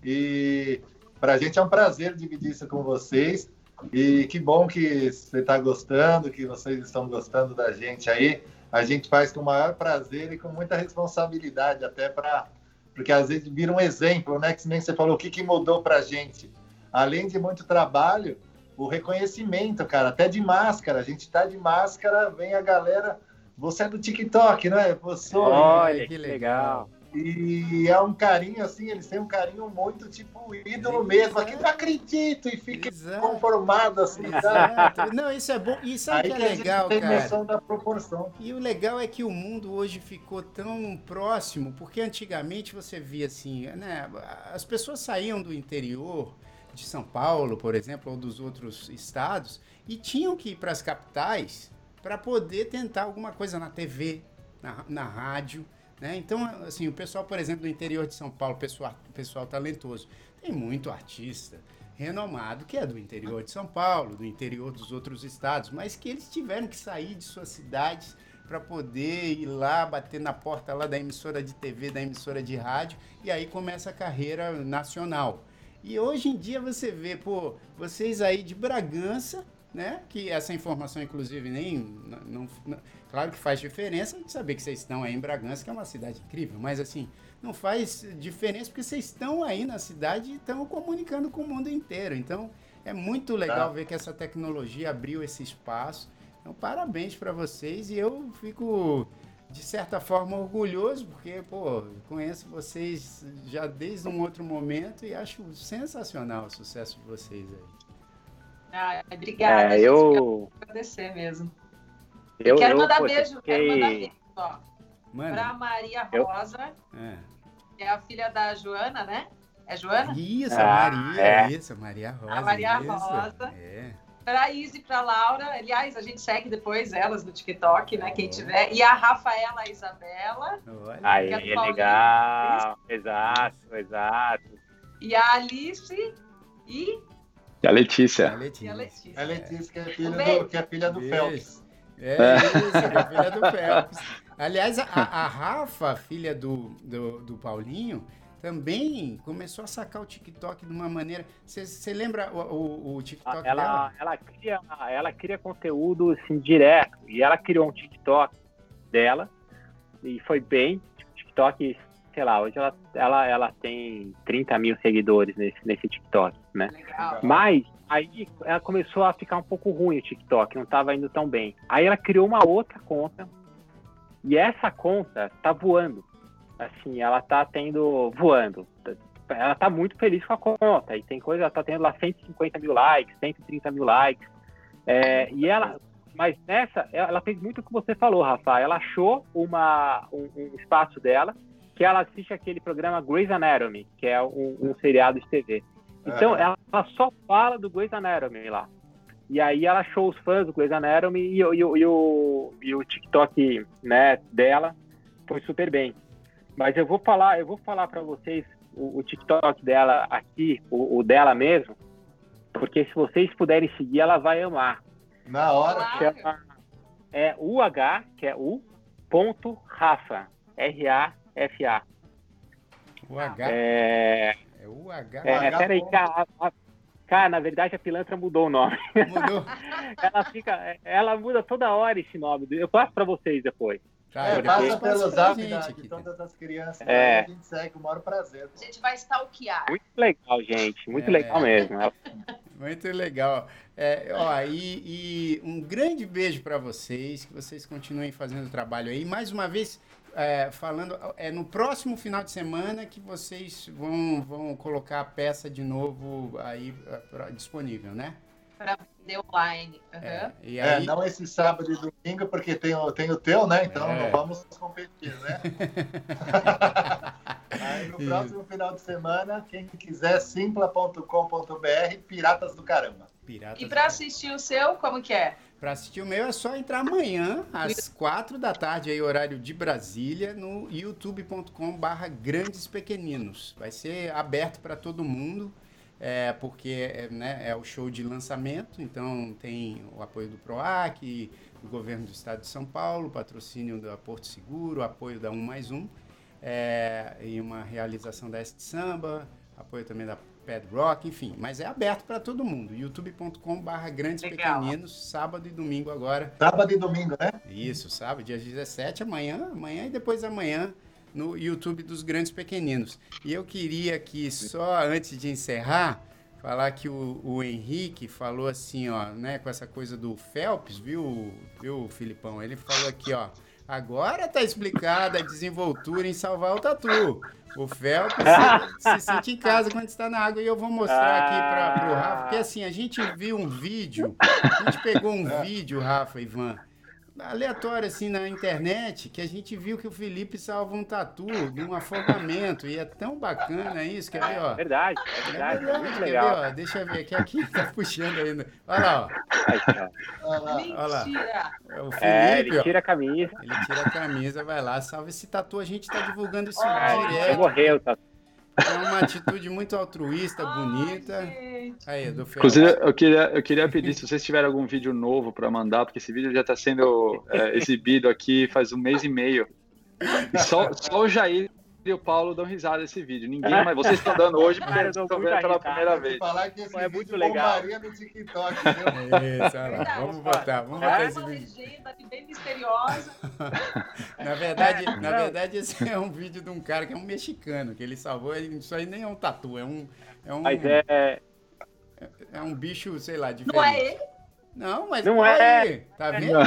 E Para a gente é um prazer dividir isso com vocês. E que bom que você está gostando, que vocês estão gostando da gente aí. A gente faz com o maior prazer e com muita responsabilidade, até para. Porque às vezes vira um exemplo, né? Que nem você falou, o que, que mudou para a gente? Além de muito trabalho, o reconhecimento, cara, até de máscara. A gente está de máscara, vem a galera. Você é do TikTok, não é? Você, Olha, que legal. E é um carinho assim, eles têm um carinho muito tipo ídolo mesmo. Aqui não acredito e fica Exato. conformado assim. Exato. Não, isso é bom. Isso é que é legal, tem cara. noção da proporção. E o legal é que o mundo hoje ficou tão próximo, porque antigamente você via assim, né? As pessoas saíam do interior de São Paulo, por exemplo, ou dos outros estados, e tinham que ir para as capitais para poder tentar alguma coisa na TV, na, na rádio. Né? Então, assim, o pessoal, por exemplo, do interior de São Paulo, pessoal, pessoal talentoso, tem muito artista renomado que é do interior de São Paulo, do interior dos outros estados, mas que eles tiveram que sair de suas cidades para poder ir lá bater na porta lá da emissora de TV, da emissora de rádio e aí começa a carreira nacional. E hoje em dia você vê, pô, vocês aí de Bragança, né? Que essa informação, inclusive, nem. Não, não, claro que faz diferença de saber que vocês estão aí em Bragança, que é uma cidade incrível, mas assim, não faz diferença porque vocês estão aí na cidade e estão comunicando com o mundo inteiro. Então, é muito legal ah. ver que essa tecnologia abriu esse espaço. Então, parabéns para vocês e eu fico de certa forma orgulhoso, porque, pô, conheço vocês já desde um outro momento e acho sensacional o sucesso de vocês aí. Ah, obrigada. É, eu agradecer mesmo. Eu, quero, eu, mandar beijo, fiquei... quero mandar beijo, ó. Para Maria Rosa, eu... é. que é a filha da Joana, né? É Joana? Isso, ah, Maria, é. isso, Maria Rosa. A Maria isso. Rosa. É para a Izzy e para a Laura. Aliás, a gente segue depois elas no TikTok, né? Quem tiver. E a Rafaela a Isabela. Aí, é legal. Exato, exato. E a Alice e. E a Letícia. A Letícia. a Letícia, a Letícia que, é filha do, que é filha do Phelps. É, é, isso, é filha do Phelps. *laughs* Aliás, a, a Rafa, filha do, do, do Paulinho, também começou a sacar o TikTok de uma maneira. Você lembra o, o, o, TikTok ela, dela? Ela cria, ela cria conteúdo assim, direto. E ela criou um TikTok dela. E foi bem. TikTok, sei lá, hoje ela, ela, ela tem 30 mil seguidores nesse, nesse TikTok, né? Legal. Mas aí ela começou a ficar um pouco ruim o TikTok, não estava indo tão bem. Aí ela criou uma outra conta. E essa conta tá voando assim, ela tá tendo, voando. Ela tá muito feliz com a conta. E tem coisa, ela tá tendo lá 150 mil likes, 130 mil likes. É, e ela, mas nessa, ela fez muito o que você falou, Rafa. Ela achou uma, um, um, espaço dela, que ela assiste aquele programa Grey's Anatomy, que é um, um seriado de TV. Então, ela, ela, só fala do Grey's Anatomy lá. E aí ela achou os fãs do Grey's Anatomy e, e, e, e, o, e o TikTok né, dela foi super bem. Mas eu vou falar, eu vou falar para vocês o, o, TikTok dela aqui, o, o, dela mesmo, porque se vocês puderem seguir, ela vai amar. Na hora. Chama, é UH, que é U, ponto Rafa, R-A-F-A. UH? É, é UH? É, peraí, cara, cara, na verdade a pilantra mudou o nome. Mudou? *laughs* ela fica, ela muda toda hora esse nome. Eu passo para vocês depois. Tá, é, passa pelo zap de todas as crianças. É. a gente segue, o maior prazer. A gente vai stalkear. Muito legal, gente. Muito é. legal mesmo. *laughs* Muito legal. É, ó, e, e, um grande beijo para vocês, que vocês continuem fazendo o trabalho aí. Mais uma vez, é, falando, é no próximo final de semana que vocês vão, vão colocar a peça de novo aí é, pra, disponível, né? Para vender online. Uhum. É, aí... É, não esse sábado e domingo, porque tem o, tem o teu, né? Então é. não vamos competir, né? *laughs* aí no próximo final de semana, quem quiser, simpla.com.br, Piratas do Caramba. Piratas e para assistir o seu, como que é? Para assistir o meu é só entrar amanhã, às quatro da tarde, aí, horário de Brasília, no youtube.com/barra Grandes Pequeninos. Vai ser aberto para todo mundo é, porque é, né, é o show de lançamento, então tem o apoio do PROAC, do governo do estado de São Paulo, patrocínio da Porto Seguro, apoio da 1 mais 1, é, e uma realização da Este Samba, apoio também da Padrock, enfim. Mas é aberto para todo mundo. youtube.com/barra Grandes Legal. Pequeninos, sábado e domingo agora. Sábado e domingo, né? Isso, sábado, dia 17, amanhã, amanhã e depois amanhã no YouTube dos Grandes Pequeninos. E eu queria aqui, só antes de encerrar, falar que o, o Henrique falou assim, ó, né, com essa coisa do Phelps, viu, viu, Filipão? Ele falou aqui, ó, agora tá explicada a desenvoltura em salvar o tatu. O Phelps se, se sente em casa quando está na água e eu vou mostrar aqui para o Rafa, porque assim, a gente viu um vídeo, a gente pegou um vídeo, Rafa, Ivan, aleatório assim na internet que a gente viu que o Felipe salva um tatu de um afogamento e é tão bacana isso, quer ver, ó? Verdade, é É verdade. verdade, muito quer legal. ver, ó? Deixa eu ver, que aqui tá puxando ainda. Olha lá, ó. Olha lá. Olha lá. Mentira! É o É, Felipe, ele ó. tira a camisa. Ele tira a camisa, vai lá, salva esse tatu. A gente tá divulgando isso você direto. morreu, tá? É uma atitude muito altruísta, bonita. Ai. Aí, do Felipe. Inclusive, eu queria, eu queria pedir, se vocês tiverem algum vídeo novo para mandar, porque esse vídeo já está sendo é, exibido aqui faz um mês e meio. E só, só o Jair e o Paulo dão risada nesse vídeo. Ninguém, mas vocês estão dando hoje porque *laughs* Cara, dou estão vendo pela primeira vez. falar que esse É muito legal. no TikTok, viu? *laughs* Isso, olha lá. Vamos botar, vamos botar esse Uma vídeo. legenda bem misteriosa. *laughs* Na verdade, na Não. verdade, esse é um vídeo de um cara que é um mexicano, que ele salvou. Isso aí nem é um tatu, é um. É um, Mas é. é um bicho, sei lá, diferente. Não é ele? Não, mas Não é. aí, tá vendo?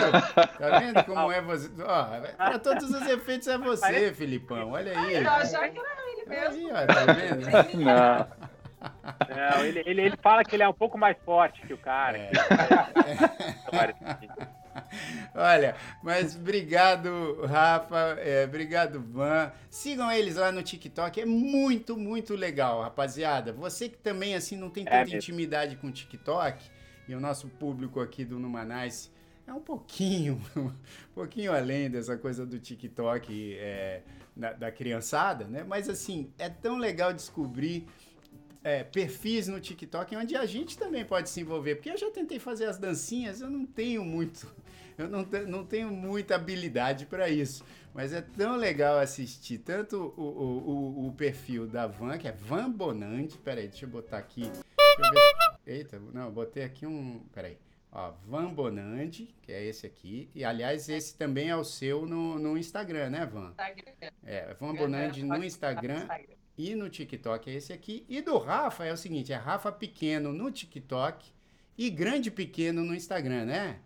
Tá vendo como é você? Ó, para todos os efeitos é você, Filipão. Olha aí. Eu achava que era ele mesmo. aí, ó, tá vendo? Não. Não, ele, ele, ele fala que ele é um pouco mais forte que o cara. É. que- Olha, mas obrigado, Rafa. é, obrigado, Van. Sigam eles lá no TikTok. É muito, muito legal, rapaziada. Você que também, assim, não tem É tanta mesmo. intimidade com o TikTok, e o nosso público aqui do Numanais é um pouquinho, *laughs* um pouquinho além dessa coisa do TikTok é, da, da criançada, né? Mas, assim, é tão legal descobrir é, perfis no TikTok onde a gente também pode se envolver. Porque eu já tentei fazer as dancinhas, eu não tenho muito, eu não, te- não tenho muita habilidade para isso. Mas é tão legal assistir tanto o, o, o, o perfil da Van, que é Van Bonandi. Peraí, deixa eu botar aqui. Deixa eu ver. Eita, não, eu botei aqui um. Peraí. Ó, Van Bonandi, que é esse aqui. E aliás, esse também é o seu no, no Instagram, né, Van? É, Van Bonandi no Instagram e no TikTok é esse aqui. E do Rafa é o seguinte, é Rafa Pequeno no TikTok e Grande Pequeno no Instagram, né?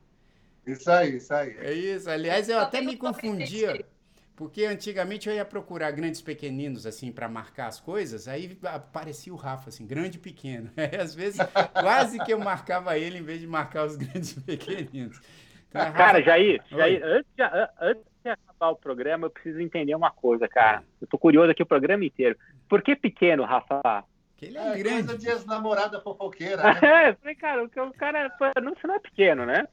Isso aí, isso aí. É isso. Aliás, eu Só até me confundia. Porque antigamente eu ia procurar grandes pequeninos assim para marcar as coisas, aí aparecia o Rafa assim, grande pequeno. *laughs* Aí, às vezes quase que eu marcava ele em vez de marcar os *laughs* grandes pequeninos. Então, é Rafa- Cara, Jair. Jair antes, de, an- antes de acabar o programa, eu preciso entender uma coisa, cara. Eu tô curioso aqui o programa inteiro. Por que pequeno, Rafa? que ele é, É grande. coisa de ex-namorada fofoqueira, *laughs* né? É, eu falei, cara, o o cara não, você não é pequeno, né?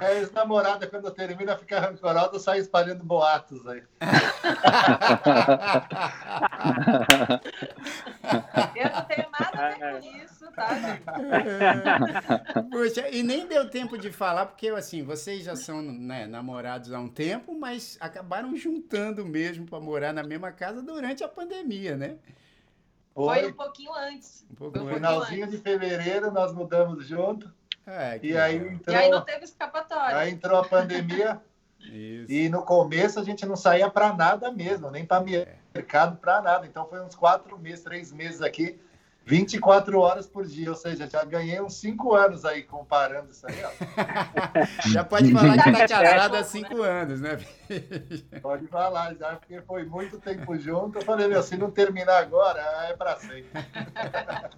É *laughs* ex-namorada, quando termina, fica rancorosa, sai espalhando boatos aí. *laughs* Eu não tenho nada a ver com isso, tá, gente? Puxa, e nem deu tempo de falar, porque assim, vocês já são né, namorados há um tempo, mas acabaram juntando mesmo para morar na mesma casa durante a pandemia, né? Foi Foi um pouquinho antes. Um pouco Foi um antes. finalzinho de fevereiro, nós mudamos junto. É, que E aí legal. E aí não entrou, teve escapatória. aí entrou a pandemia. *laughs* Isso. E no começo a gente não saía para nada mesmo, nem para mercado, para nada. Então foi uns quatro meses, três meses aqui, 24 horas por dia. Ou seja, já ganhei uns cinco anos aí comparando isso aí. Ó. *laughs* Já pode falar que tá casado há cinco anos, né? Pode falar já, porque foi muito tempo junto. Eu falei, meu, se não terminar agora, é para sempre. *laughs*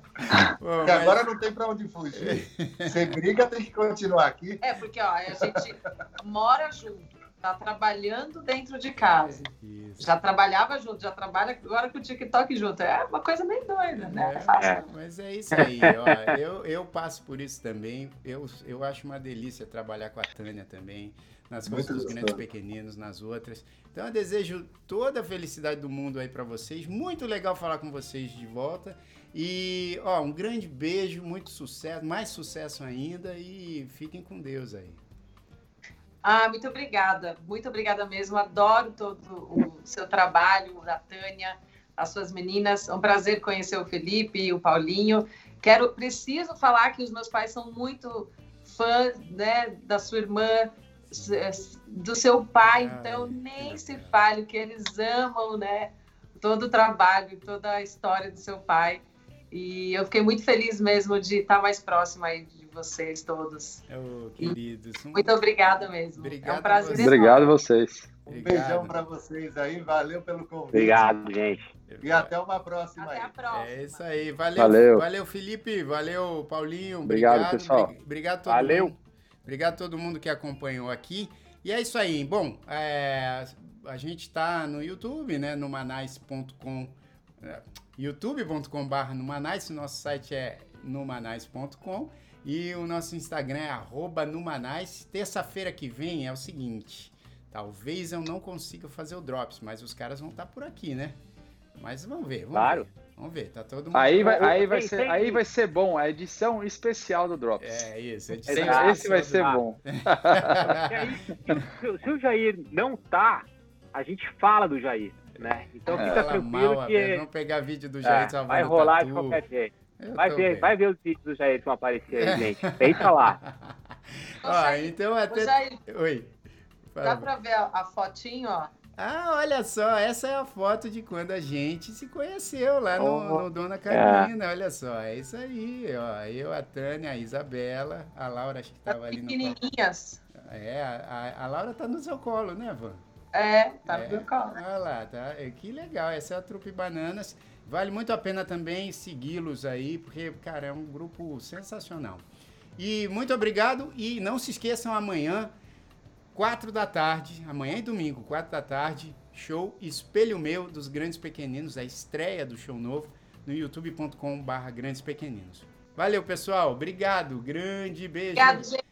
Porque mas- agora não tem para onde fugir. Você briga, tem que continuar aqui. É, porque ó, a gente mora junto, tá trabalhando dentro de casa. Isso. Já trabalhava junto, já trabalha agora com o TikTok junto. É uma coisa bem doida, né? É fácil. É. Mas é isso aí, ó. Eu, eu passo por isso também. Eu, eu acho uma delícia trabalhar com a Tânia também, nas coisas dos grandes pequeninos, nas outras. Então eu desejo toda a felicidade do mundo aí pra vocês. Muito legal falar com vocês de volta. E, ó, um grande beijo, muito sucesso, mais sucesso ainda e fiquem com Deus aí. Ah, muito obrigada. Muito obrigada mesmo. Adoro todo o seu trabalho, da Tânia. as suas meninas. É um prazer conhecer o Felipe e o Paulinho. Quero, preciso falar que os meus pais são muito fãs, né, da sua irmã, do seu pai, então nem se fale que eles amam, né, todo o trabalho, toda a história do seu pai. E eu fiquei muito feliz mesmo de estar mais próxima aí de vocês todos. Oh, queridos. Muito obrigada mesmo. Obrigado é um prazer. Você. Obrigado a vocês. Um Obrigado. beijão para vocês aí, valeu pelo convite. Obrigado, gente. E até uma próxima até aí. a próxima. É isso aí. Valeu, valeu, valeu Felipe. Valeu, Paulinho. Obrigado, obrigado pessoal. Obrigado a todo valeu. mundo. Obrigado a todo mundo que acompanhou aqui. E é isso aí. Bom, é, a gente está no YouTube, né? No manais.com. É, youtube.com.br Numanais. Nosso site é numanais.com. E o nosso Instagram é arroba Numanais. Terça-feira que vem é o seguinte. Talvez eu não consiga fazer o Drops, mas os caras vão estar por aqui, né? Mas vamos ver, vamos claro. ver. Vamos ver, tá todo mundo. Aí vai, aí vai, ser, aí vai ser bom, a edição especial do Drops. É isso, edição Exato, esse vai ser bom. *laughs* aí, se, o Jair não tá, a gente fala do Jair, né? Então fica tranquilo mal, que. Vamos pegar vídeo do Jair é, Vai rolar tatu. de qualquer jeito. Vai ver, vai ver os vídeos do Jair que vão aparecer aí, gente. Pensa lá. *laughs* Ó, então até. Jair, Oi. Dá pra ver a, a fotinho, ó. Ah, olha só, essa é a foto de quando a gente se conheceu lá no, no Dona Carolina, é. olha só, é isso aí, ó, eu, a Tânia, a Isabela, a Laura acho que tava ali no pequenininhas. É, a, a, Laura tá no seu colo, né, Van? É, tá é, no meu colo. Olha lá, tá, é, que legal, essa é a Trupe Bananas, vale muito a pena também segui-los aí, porque, cara, é um grupo sensacional. E muito obrigado, e não se esqueçam amanhã, 4 da tarde, amanhã e domingo, 4 da tarde, show Espelho Meu dos Grandes Pequeninos, a estreia do show novo no youtube.com/barra Grandes Pequeninos. Valeu, pessoal. Obrigado. Grande beijo. Obrigado, gente.